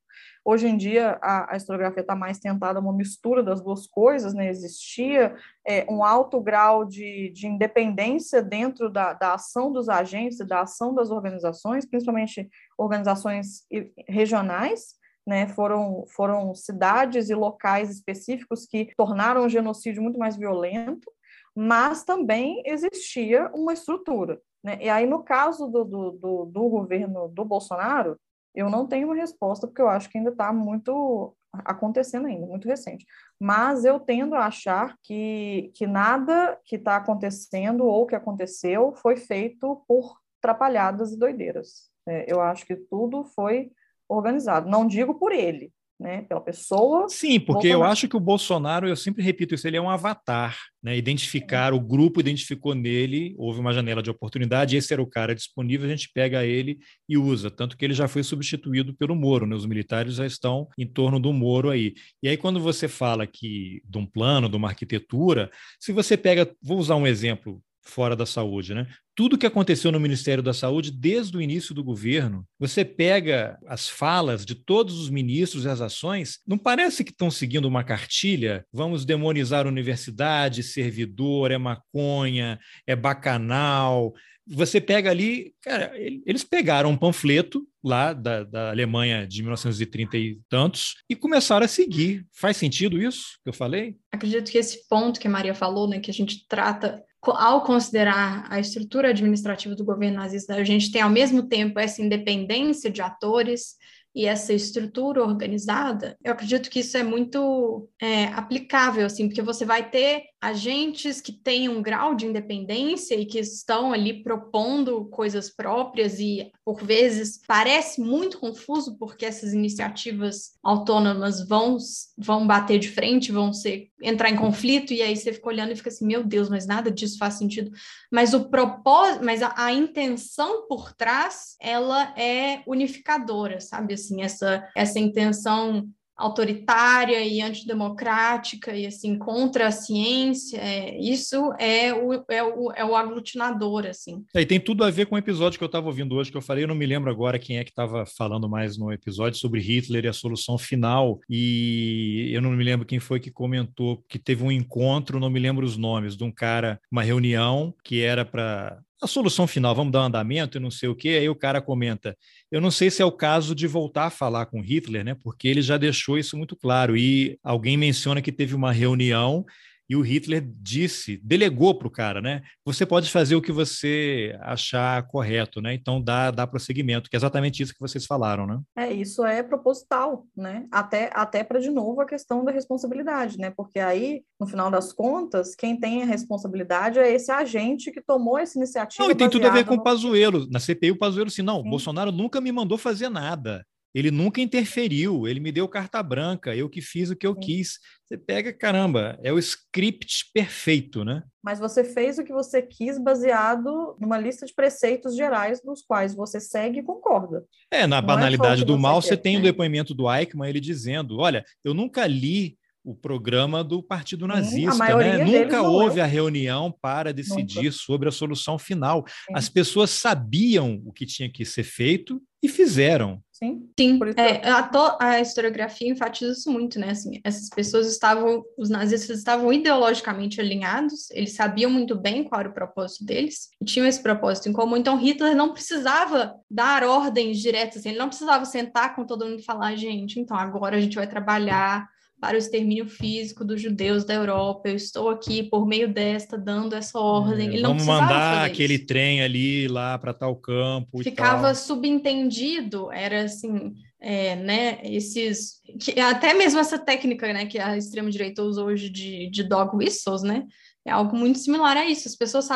Hoje em dia, a, a historiografia está mais tentada uma mistura das duas coisas, né? existia é, um alto grau de, de independência dentro da, da ação dos agentes, da ação das organizações, principalmente organizações regionais, né, foram, foram cidades e locais específicos que tornaram o genocídio muito mais violento, mas também existia uma estrutura. Né? E aí, no caso do, do, do, do governo do Bolsonaro, eu não tenho uma resposta, porque eu acho que ainda está muito acontecendo ainda, muito recente. Mas eu tendo a achar que, que nada que está acontecendo ou que aconteceu foi feito por trapalhadas e doideiras. É, eu acho que tudo foi organizado. Não digo por ele, né, pela pessoa. Sim, porque Bolsonaro. eu acho que o Bolsonaro, eu sempre repito isso, ele é um avatar, né? Identificar, o grupo identificou nele, houve uma janela de oportunidade, esse era o cara disponível, a gente pega ele e usa, tanto que ele já foi substituído pelo Moro, né? Os militares já estão em torno do Moro aí. E aí quando você fala que de um plano, de uma arquitetura, se você pega, vou usar um exemplo fora da saúde, né? Tudo que aconteceu no Ministério da Saúde desde o início do governo, você pega as falas de todos os ministros e as ações, não parece que estão seguindo uma cartilha? Vamos demonizar universidade, servidor, é maconha, é bacanal. Você pega ali, cara, eles pegaram um panfleto lá da, da Alemanha de 1930 e tantos e começaram a seguir. Faz sentido isso que eu falei? Acredito que esse ponto que a Maria falou, né, que a gente trata ao considerar a estrutura administrativa do governo nazista, a gente tem ao mesmo tempo essa independência de atores e essa estrutura organizada, eu acredito que isso é muito é, aplicável, assim, porque você vai ter agentes que têm um grau de independência e que estão ali propondo coisas próprias e, por vezes, parece muito confuso porque essas iniciativas autônomas vão, vão bater de frente, vão ser, entrar em conflito, e aí você fica olhando e fica assim, meu Deus, mas nada disso faz sentido. Mas o propósito, mas a, a intenção por trás, ela é unificadora, sabe? Assim, essa, essa intenção autoritária e antidemocrática e assim contra a ciência, é, isso é o, é, o, é o aglutinador, assim. É, e tem tudo a ver com o episódio que eu estava ouvindo hoje, que eu falei, eu não me lembro agora quem é que estava falando mais no episódio sobre Hitler e a solução final, e eu não me lembro quem foi que comentou que teve um encontro, não me lembro os nomes, de um cara, uma reunião que era para a solução final, vamos dar um andamento e não sei o quê. Aí o cara comenta: eu não sei se é o caso de voltar a falar com Hitler, né? Porque ele já deixou isso muito claro. E alguém menciona que teve uma reunião e o Hitler disse, delegou para o cara, né? Você pode fazer o que você achar correto, né? Então dá, dá prosseguimento, que é exatamente isso que vocês falaram, né? É, isso é proposital, né? Até, até para, de novo, a questão da responsabilidade, né? Porque aí, no final das contas, quem tem a responsabilidade é esse agente que tomou essa iniciativa. Não, e tem tudo a ver com no... o Pazuello. Na CPI, o Pazuello, assim, não, Sim. Bolsonaro nunca me mandou fazer nada. Ele nunca interferiu, ele me deu carta branca, eu que fiz o que eu Sim. quis. Você pega, caramba, é o script perfeito, né? Mas você fez o que você quis baseado numa lista de preceitos gerais dos quais você segue e concorda. É, na Não é banalidade é do mal, você tem o depoimento do Eichmann, ele dizendo: olha, eu nunca li o programa do Partido Nazista. né? Nunca houve a reunião para decidir Nunca. sobre a solução final. Sim. As pessoas sabiam o que tinha que ser feito e fizeram. Sim, Sim. É, a, to, a, historiografia enfatiza isso muito, né? Assim, essas pessoas estavam, os nazistas estavam ideologicamente alinhados, eles sabiam muito bem qual era o propósito deles, e tinham esse propósito em comum. Então, Hitler não precisava dar ordens diretas, assim, ele não precisava sentar com todo mundo e falar, gente, então agora a gente vai trabalhar para o extermínio físico dos judeus da Europa. Eu estou aqui por meio desta dando essa ordem. É, Ele não vamos mandar aquele isso. trem ali lá para tal campo. Ficava subentendido, era assim, é, né? Esses, que, até mesmo essa técnica, né, que a extrema direita usa hoje de, de dog whistles, né? É algo muito similar a isso. As pessoas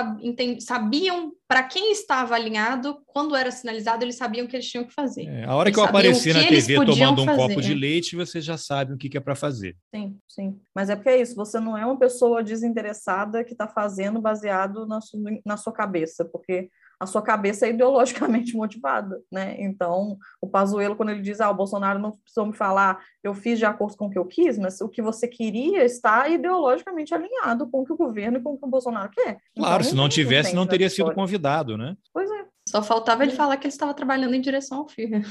sabiam para quem estava alinhado, quando era sinalizado, eles sabiam o que eles tinham que fazer. É, a hora eles que eu apareci que na TV tomando um fazer, copo de leite, você já sabe o que, que é para fazer. Sim, sim. Mas é porque é isso, você não é uma pessoa desinteressada que está fazendo baseado na sua, na sua cabeça, porque a sua cabeça é ideologicamente motivada, né? Então, o Pazuello, quando ele diz, ah, o Bolsonaro não precisou me falar, eu fiz de acordo com o que eu quis, mas o que você queria está ideologicamente alinhado com o que o governo e com o que o Bolsonaro quer. Claro, então, se não tivesse, não teria sido convidado, né? Pois é, Só faltava ele falar que ele estava trabalhando em direção ao filho.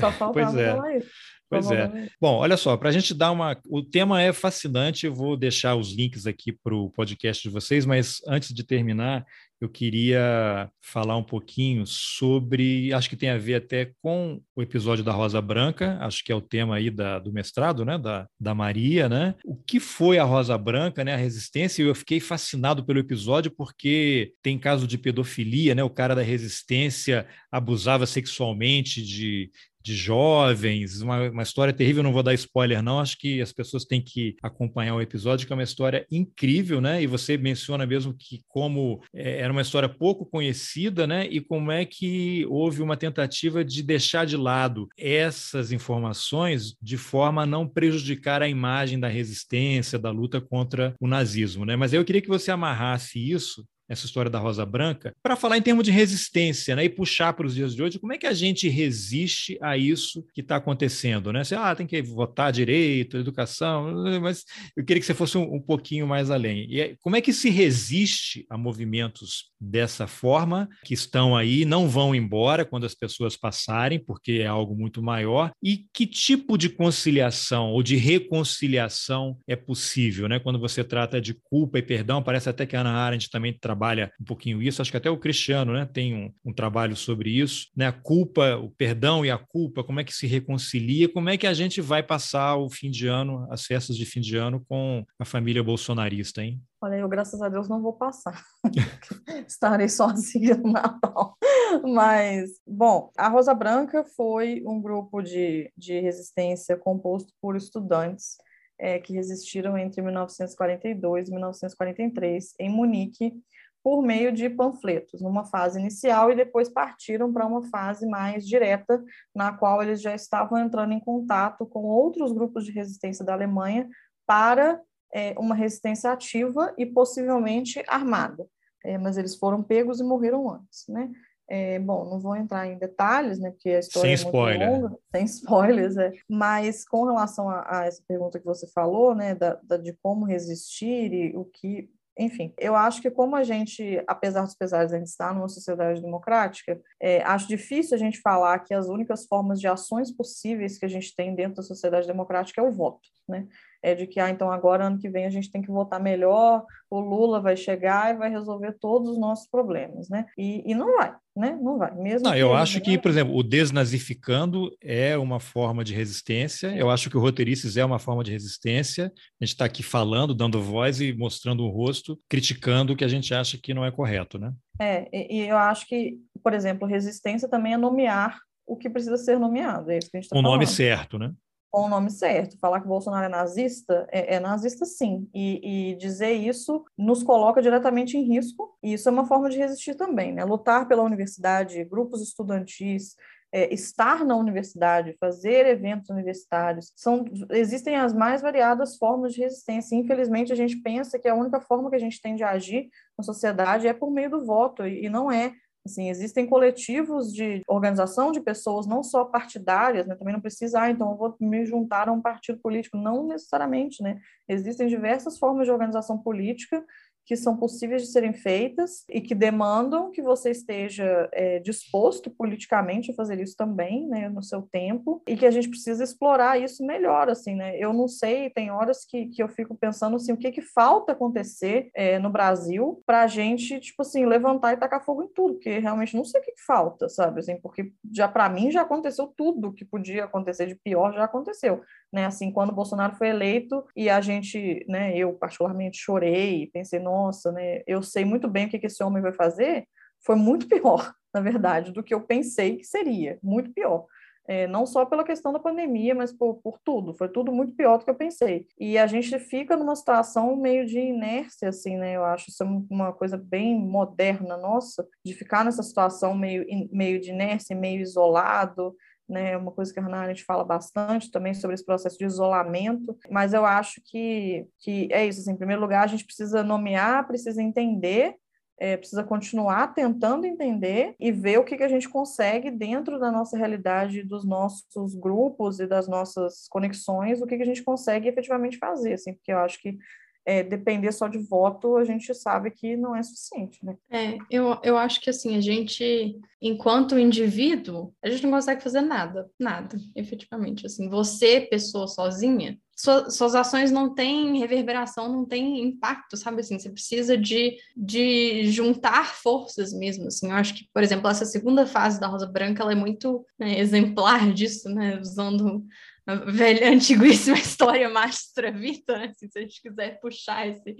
só faltava pois é. falar isso. Pois é. Bom, olha só, para a gente dar uma. O tema é fascinante, eu vou deixar os links aqui para o podcast de vocês, mas antes de terminar, eu queria falar um pouquinho sobre. Acho que tem a ver até com o episódio da Rosa Branca, acho que é o tema aí da, do mestrado, né? Da, da Maria, né? O que foi a Rosa Branca, né? A resistência, eu fiquei fascinado pelo episódio porque tem caso de pedofilia, né? O cara da resistência abusava sexualmente de, de jovens, uma, uma história terrível, não vou dar spoiler não, acho que as pessoas têm que acompanhar o episódio, que é uma história incrível, né? E você menciona mesmo que como é, era uma história pouco conhecida, né? E como é que houve uma tentativa de deixar de lado essas informações de forma a não prejudicar a imagem da resistência, da luta contra o nazismo, né? Mas eu queria que você amarrasse isso essa história da Rosa Branca, para falar em termos de resistência, né? E puxar para os dias de hoje, como é que a gente resiste a isso que está acontecendo, né? Você, ah, tem que votar direito, educação, mas eu queria que você fosse um, um pouquinho mais além. E como é que se resiste a movimentos dessa forma, que estão aí, não vão embora quando as pessoas passarem, porque é algo muito maior, e que tipo de conciliação ou de reconciliação é possível, né? Quando você trata de culpa e perdão, parece até que a Ana Arendt também trabalha um pouquinho isso, acho que até o Cristiano, né, tem um, um trabalho sobre isso, né? A culpa, o perdão e a culpa, como é que se reconcilia, como é que a gente vai passar o fim de ano, as festas de fim de ano com a família bolsonarista, hein? Olha, eu, graças a Deus, não vou passar. Estarei sozinha no Natal. Mas, bom, a Rosa Branca foi um grupo de, de resistência composto por estudantes é, que resistiram entre 1942 e 1943 em Munique por meio de panfletos, numa fase inicial, e depois partiram para uma fase mais direta, na qual eles já estavam entrando em contato com outros grupos de resistência da Alemanha para é, uma resistência ativa e possivelmente armada. É, mas eles foram pegos e morreram antes, né? É, bom, não vou entrar em detalhes, né? Porque a história Sem é muito spoiler. longa, sem spoilers, é. Mas com relação a, a essa pergunta que você falou, né, da, da- de como resistir e o que enfim, eu acho que como a gente, apesar dos pesares, a gente está numa sociedade democrática, é, acho difícil a gente falar que as únicas formas de ações possíveis que a gente tem dentro da sociedade democrática é o voto, né? É de que, ah, então agora, ano que vem, a gente tem que votar melhor, o Lula vai chegar e vai resolver todos os nossos problemas, né? E, e não vai, né? Não vai. Mesmo Não, eu ele acho que, venha- por exemplo, o desnazificando é uma forma de resistência. Eu acho que o roteirices é uma forma de resistência. A gente está aqui falando, dando voz e mostrando o rosto, criticando o que a gente acha que não é correto, né? É, e, e eu acho que, por exemplo, resistência também é nomear o que precisa ser nomeado, é isso que a gente está O nome falando. certo, né? Com o nome certo. Falar que Bolsonaro é nazista, é, é nazista sim. E, e dizer isso nos coloca diretamente em risco, e isso é uma forma de resistir também, né? Lutar pela universidade, grupos estudantis, é, estar na universidade, fazer eventos universitários, são, existem as mais variadas formas de resistência. Infelizmente, a gente pensa que a única forma que a gente tem de agir na sociedade é por meio do voto, e, e não é. Assim, existem coletivos de organização de pessoas, não só partidárias, né? também não precisa, ah, então eu vou me juntar a um partido político, não necessariamente, né? Existem diversas formas de organização política que são possíveis de serem feitas e que demandam que você esteja é, disposto politicamente a fazer isso também, né, no seu tempo, e que a gente precisa explorar isso melhor, assim, né? Eu não sei, tem horas que, que eu fico pensando assim, o que que falta acontecer é, no Brasil para a gente, tipo assim, levantar e tacar fogo em tudo, porque realmente não sei o que, que falta, sabe? Assim, porque já para mim já aconteceu tudo que podia acontecer de pior já aconteceu, né? Assim, quando o Bolsonaro foi eleito e a gente, né, eu particularmente chorei, pensei, nossa, né, eu sei muito bem o que, esse homem vai fazer, foi muito pior, na verdade, do que eu pensei que seria, muito pior. é, não só pela questão da pandemia, mas por, por tudo. Foi tudo muito pior do que eu pensei. E a gente fica numa situação meio de inércia, assim, né? Eu acho isso uma coisa bem moderna nossa, de ficar nessa situação meio, meio de inércia, meio isolado, né, uma coisa que a Hannah Arendt fala bastante também sobre esse processo de isolamento, mas eu acho que, que é isso, assim, em primeiro lugar, a gente precisa nomear, precisa entender é, precisa continuar tentando entender e ver o que, que a gente consegue dentro da nossa realidade, dos nossos grupos e das nossas conexões, o que, que a gente consegue efetivamente fazer, assim, porque eu acho que é, depender só de voto, a gente sabe que não é suficiente, né? É, eu, eu acho que assim, a gente, enquanto indivíduo, a gente não consegue fazer nada, nada, efetivamente. Assim, você, pessoa sozinha, sua, suas ações não têm reverberação, não têm impacto, sabe assim? Você precisa de, de juntar forças mesmo, assim. Eu acho que, por exemplo, essa segunda fase da Rosa Branca, ela é muito né, exemplar disso, né? Usando velha, antiguíssima história Maestra Vita, né? se a gente quiser puxar esse.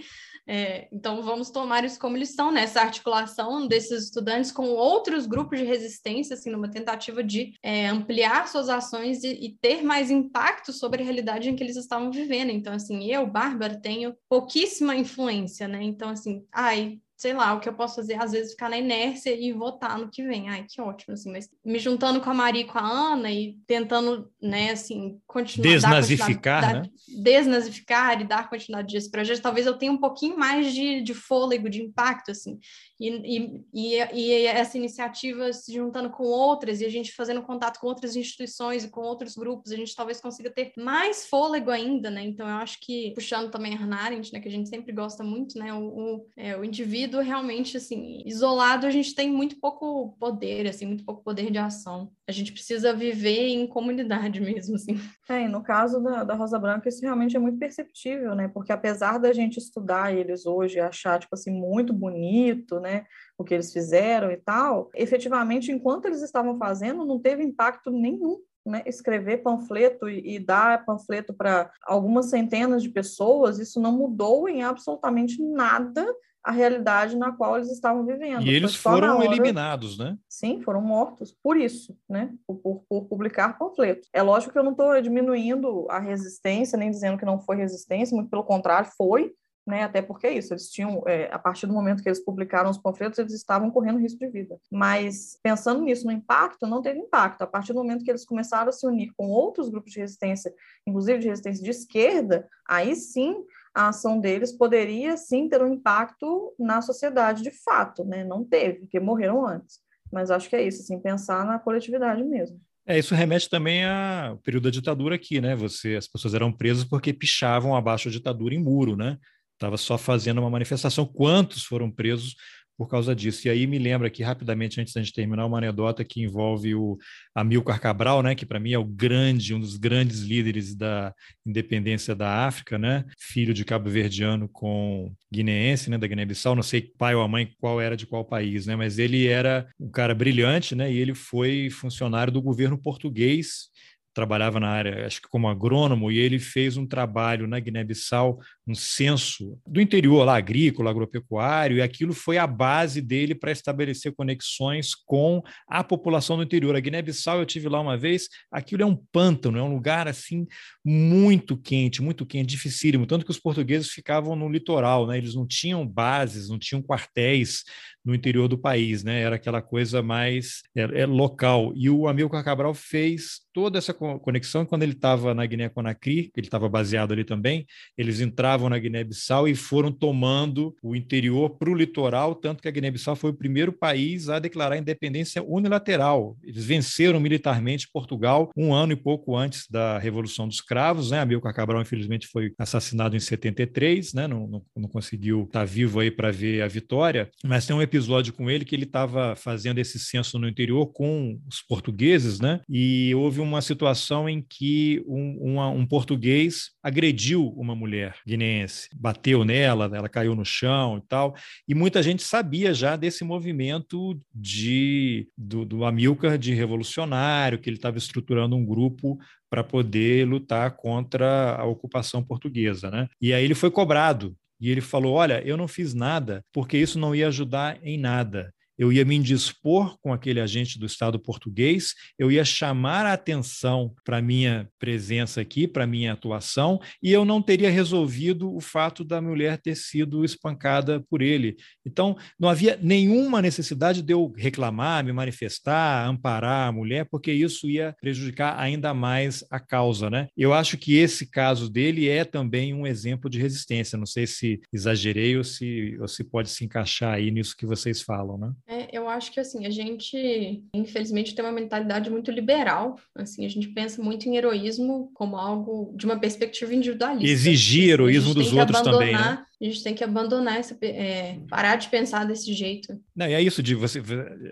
É, então, vamos tomar isso como lição, né? Essa articulação desses estudantes com outros grupos de resistência, assim, numa tentativa de é, ampliar suas ações e, e, ter mais impacto sobre a realidade em que eles estavam vivendo. Então, assim, eu, Bárbara, tenho pouquíssima influência, né? Então, assim, ai, sei lá, o que eu posso fazer, às vezes, ficar na inércia e votar no que vem. Ai, que ótimo, assim, mas me juntando com a Maria e com a Ana e tentando, né, assim, continuar... Desnazificar, dar, né? Desnazificar e dar continuidade a esse projeto, talvez eu tenha um pouquinho mais de, de fôlego, de impacto, assim, e, e, e, essa iniciativa se juntando com outras e a gente fazendo contato com outras instituições e com outros grupos, a gente talvez consiga ter mais fôlego ainda, né? Então eu acho que, puxando também a Hannah Arendt, né, que a gente sempre gosta muito, né, o, o, é, o indivíduo realmente, assim, isolado, a gente tem muito pouco poder, assim, muito pouco poder de ação. A gente precisa viver em comunidade mesmo, assim. É, e no caso da, da Rosa Branca, isso realmente é muito perceptível, né? Porque apesar da gente estudar eles hoje e achar, tipo assim, muito bonito, né? Né? O que eles fizeram e tal, efetivamente, enquanto eles estavam fazendo, não teve impacto nenhum né, escrever panfleto e, e dar panfleto para algumas centenas de pessoas, isso não mudou em absolutamente nada a realidade na qual eles estavam vivendo. E eles foram hora... eliminados, né? Sim, foram mortos por isso, né? Por, por, por publicar panfletos. É lógico que eu não estou diminuindo a resistência, nem dizendo que não foi resistência, muito pelo contrário, foi, né? Até porque é isso, eles tinham, é, a partir do momento que eles publicaram os panfletos, eles estavam correndo risco de vida. Mas pensando nisso, no impacto, não teve impacto. A partir do momento que eles começaram a se unir com outros grupos de resistência, inclusive de resistência de esquerda, aí sim a ação deles poderia sim ter um impacto na sociedade de fato, né? Não teve, porque morreram antes. Mas acho que é isso, assim, pensar na coletividade mesmo. É, isso remete também ao período da ditadura aqui, né? Você, as pessoas eram presas porque pichavam abaixo da ditadura em muro, né? Estava só fazendo uma manifestação. Quantos foram presos por causa disso? E aí me lembra aqui rapidamente, antes da gente terminar, uma anedota que envolve o Amilcar Cabral, né, que para mim é o grande, um dos grandes líderes da independência da África, né, filho de cabo-verdiano com guineense, né, da Guiné-Bissau, não sei pai ou mãe qual era de qual país, né, mas ele era um cara brilhante, né, e ele foi funcionário do governo português trabalhava na área, acho que como agrônomo, e ele fez um trabalho na Guiné-Bissau, um censo do interior lá, agrícola, agropecuário, e aquilo foi a base dele para estabelecer conexões com a população do interior. A Guiné-Bissau, eu tive lá uma vez, aquilo é um pântano, é um lugar assim muito quente, muito quente, dificílimo, tanto que os portugueses ficavam no litoral, né? Eles não tinham bases, não tinham quartéis no interior do país, né? Era aquela coisa mais é, é local. E o Amilcar Cabral fez toda essa conexão quando ele estava na Guiné-Conakry, ele estava baseado ali também, eles entravam na Guiné-Bissau e foram tomando o interior para o litoral, tanto que a Guiné-Bissau foi o primeiro país a declarar independência unilateral. Eles venceram militarmente Portugal um ano e pouco antes da Revolução dos Cravos, né? Amilcar Cabral, infelizmente, foi assassinado em 73, né? Não, não, não conseguiu estar tá vivo aí para ver a vitória, mas tem um episódio com ele que ele estava fazendo esse censo no interior com os portugueses, né? E houve uma situação em que um, uma, um português agrediu uma mulher guineense, bateu nela, ela caiu no chão e tal. E muita gente sabia já desse movimento de do, do Amilcar de revolucionário, que ele estava estruturando um grupo para poder lutar contra a ocupação portuguesa, né? E aí ele foi cobrado e ele falou: Olha, eu não fiz nada porque isso não ia ajudar em nada. Eu ia me indispor com aquele agente do Estado português, eu ia chamar a atenção para minha presença aqui, para minha atuação, e eu não teria resolvido o fato da mulher ter sido espancada por ele. Então, não havia nenhuma necessidade de eu reclamar, me manifestar, amparar a mulher, porque isso ia prejudicar ainda mais a causa. Né? Eu acho que esse caso dele é também um exemplo de resistência. Não sei se exagerei ou se, ou se pode se encaixar aí nisso que vocês falam. Né? É, eu acho que assim, a gente, infelizmente, tem uma mentalidade muito liberal. Assim, a gente pensa muito em heroísmo como algo de uma perspectiva individualista. Exigir assim, heroísmo dos outros também, né? A gente tem que abandonar essa, é, parar de pensar desse jeito. Não, é isso de você,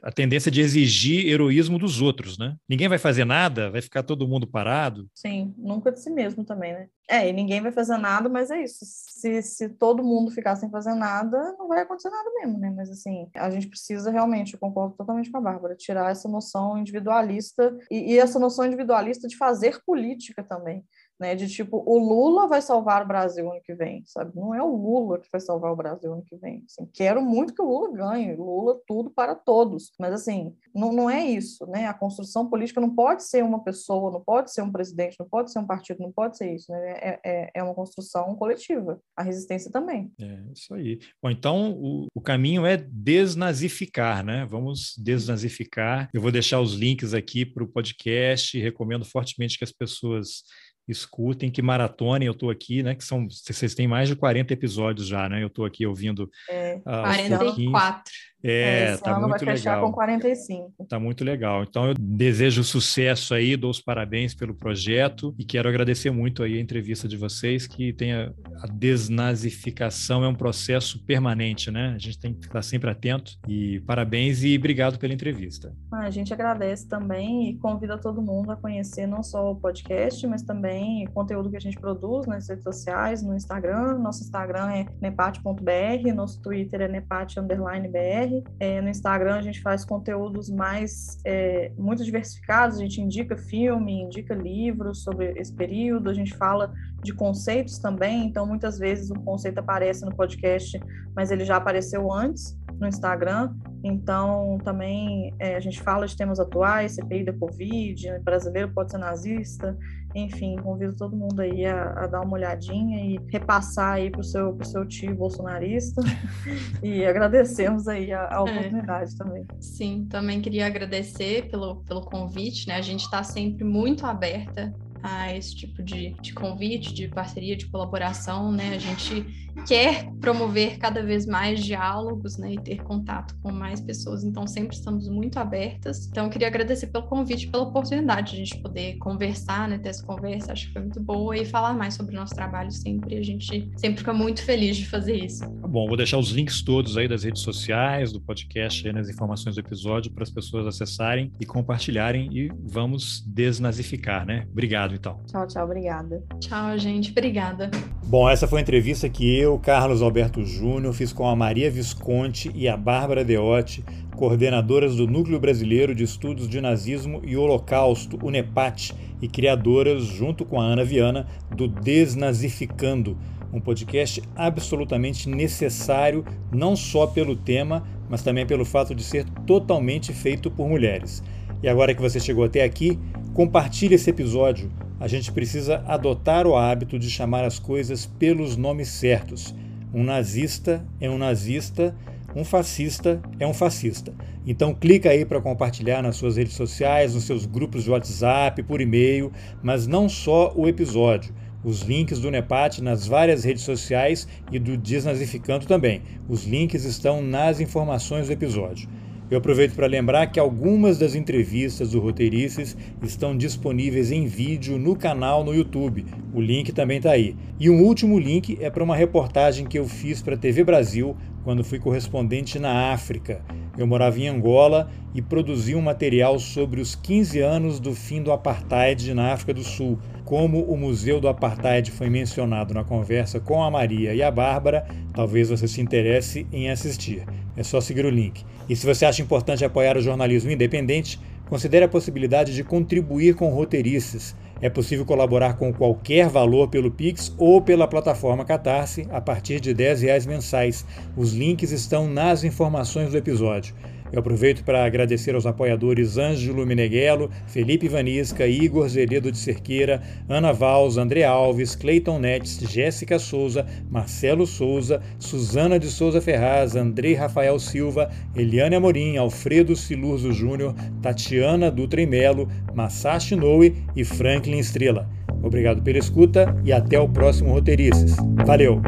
a tendência de exigir heroísmo dos outros, né? Ninguém vai fazer nada, vai ficar todo mundo parado. Sim, nunca de si mesmo também, né? É, e ninguém vai fazer nada, mas é isso. Se, se todo mundo ficar sem fazer nada, não vai acontecer nada mesmo, né? Mas assim, a gente precisa realmente, eu concordo totalmente com a Bárbara, tirar essa noção individualista e, e essa noção individualista de fazer política também né? De tipo, o Lula vai salvar o Brasil ano que vem, sabe? Não é o Lula que vai salvar o Brasil ano que vem. Assim, quero muito que o Lula ganhe, Lula tudo para todos, mas assim, não, não é isso, né? A construção política não pode ser uma pessoa, não pode ser um presidente, não pode ser um partido, não pode ser isso, né? É, é, é uma construção coletiva. A resistência também. É isso aí. Bom, então o, o caminho é desnazificar, né? Vamos desnazificar. Eu vou deixar os links aqui para o podcast. Recomendo fortemente que as pessoas escutem, que maratonem, eu estou aqui, né? Que são, vocês têm mais de 40 episódios já, né? Eu estou aqui ouvindo. É, uh, 44. É, Esse tá muito vai fechar legal. com 45. Tá muito legal. Então eu desejo sucesso aí, dou os parabéns pelo projeto e quero agradecer muito aí a entrevista de vocês, que tem a, a desnazificação é um processo permanente, né? A gente tem que estar sempre atento e parabéns e obrigado pela entrevista. Ah, a gente agradece também e convida todo mundo a conhecer não só o podcast, mas também o conteúdo que a gente produz nas redes sociais, no Instagram. Nosso Instagram é nepate.br, nosso Twitter é nepate_br é, no Instagram a gente faz conteúdos mais é, muito diversificados, a gente indica filme, indica livros sobre esse período, a gente fala de conceitos também, então muitas vezes um conceito aparece no podcast, mas ele já apareceu antes no Instagram, então também é, a gente fala de temas atuais, CPI da Covid, brasileiro pode ser nazista, enfim, convido todo mundo aí a, a dar uma olhadinha e repassar aí para o seu, pro seu tio bolsonarista e agradecemos aí a, a é. oportunidade é. também. Sim, também queria agradecer pelo, pelo convite, né? A gente está sempre muito aberta a esse tipo de, de convite, de parceria, de colaboração, né? A gente quer promover cada vez mais diálogos, né, e ter contato com mais pessoas, então sempre estamos muito abertas. Então eu queria agradecer pelo convite, pela oportunidade de a gente poder conversar, né, ter essa conversa, acho que foi muito boa e falar mais sobre o nosso trabalho sempre, a gente sempre fica muito feliz de fazer isso. Tá bom, vou deixar os links todos aí das redes sociais, do podcast, aí nas informações do episódio para as pessoas acessarem e compartilharem e vamos desnazificar, né? Obrigado então. Tchau, tchau, obrigada. Tchau, gente, obrigada. Bom, essa foi a entrevista que eu Carlos Alberto Júnior, fiz com a Maria Visconti e a Bárbara Deotti, coordenadoras do Núcleo Brasileiro de Estudos de Nazismo e Holocausto, UNEPAT, e criadoras, junto com a Ana Viana, do Desnazificando, um podcast absolutamente necessário, não só pelo tema, mas também pelo fato de ser totalmente feito por mulheres. E agora que você chegou até aqui, compartilhe esse episódio a gente precisa adotar o hábito de chamar as coisas pelos nomes certos. Um nazista é um nazista, um fascista é um fascista. Então clica aí para compartilhar nas suas redes sociais, nos seus grupos de WhatsApp, por e-mail, mas não só o episódio. Os links do NEPAT nas várias redes sociais e do Desnazificando também. Os links estão nas informações do episódio. Eu aproveito para lembrar que algumas das entrevistas do Roteirices estão disponíveis em vídeo no canal no YouTube. O link também está aí. E um último link é para uma reportagem que eu fiz para a TV Brasil quando fui correspondente na África. Eu morava em Angola e produzi um material sobre os 15 anos do fim do apartheid na África do Sul. Como o Museu do Apartheid foi mencionado na conversa com a Maria e a Bárbara, talvez você se interesse em assistir. É só seguir o link. E se você acha importante apoiar o jornalismo independente, considere a possibilidade de contribuir com roteirices. É possível colaborar com qualquer valor pelo Pix ou pela plataforma Catarse a partir de R$ 10 mensais. Os links estão nas informações do episódio. Eu aproveito para agradecer aos apoiadores Ângelo Meneghello, Felipe Vanisca, Igor Zeredo de Cerqueira, Ana Valls, André Alves, Cleiton Netes, Jéssica Souza, Marcelo Souza, Suzana de Souza Ferraz, Andrei Rafael Silva, Eliane Amorim, Alfredo Silurzo Júnior, Tatiana Dutra Melo, Masashi Noe e Franklin Estrela. Obrigado pela escuta e até o próximo Roteirices. Valeu!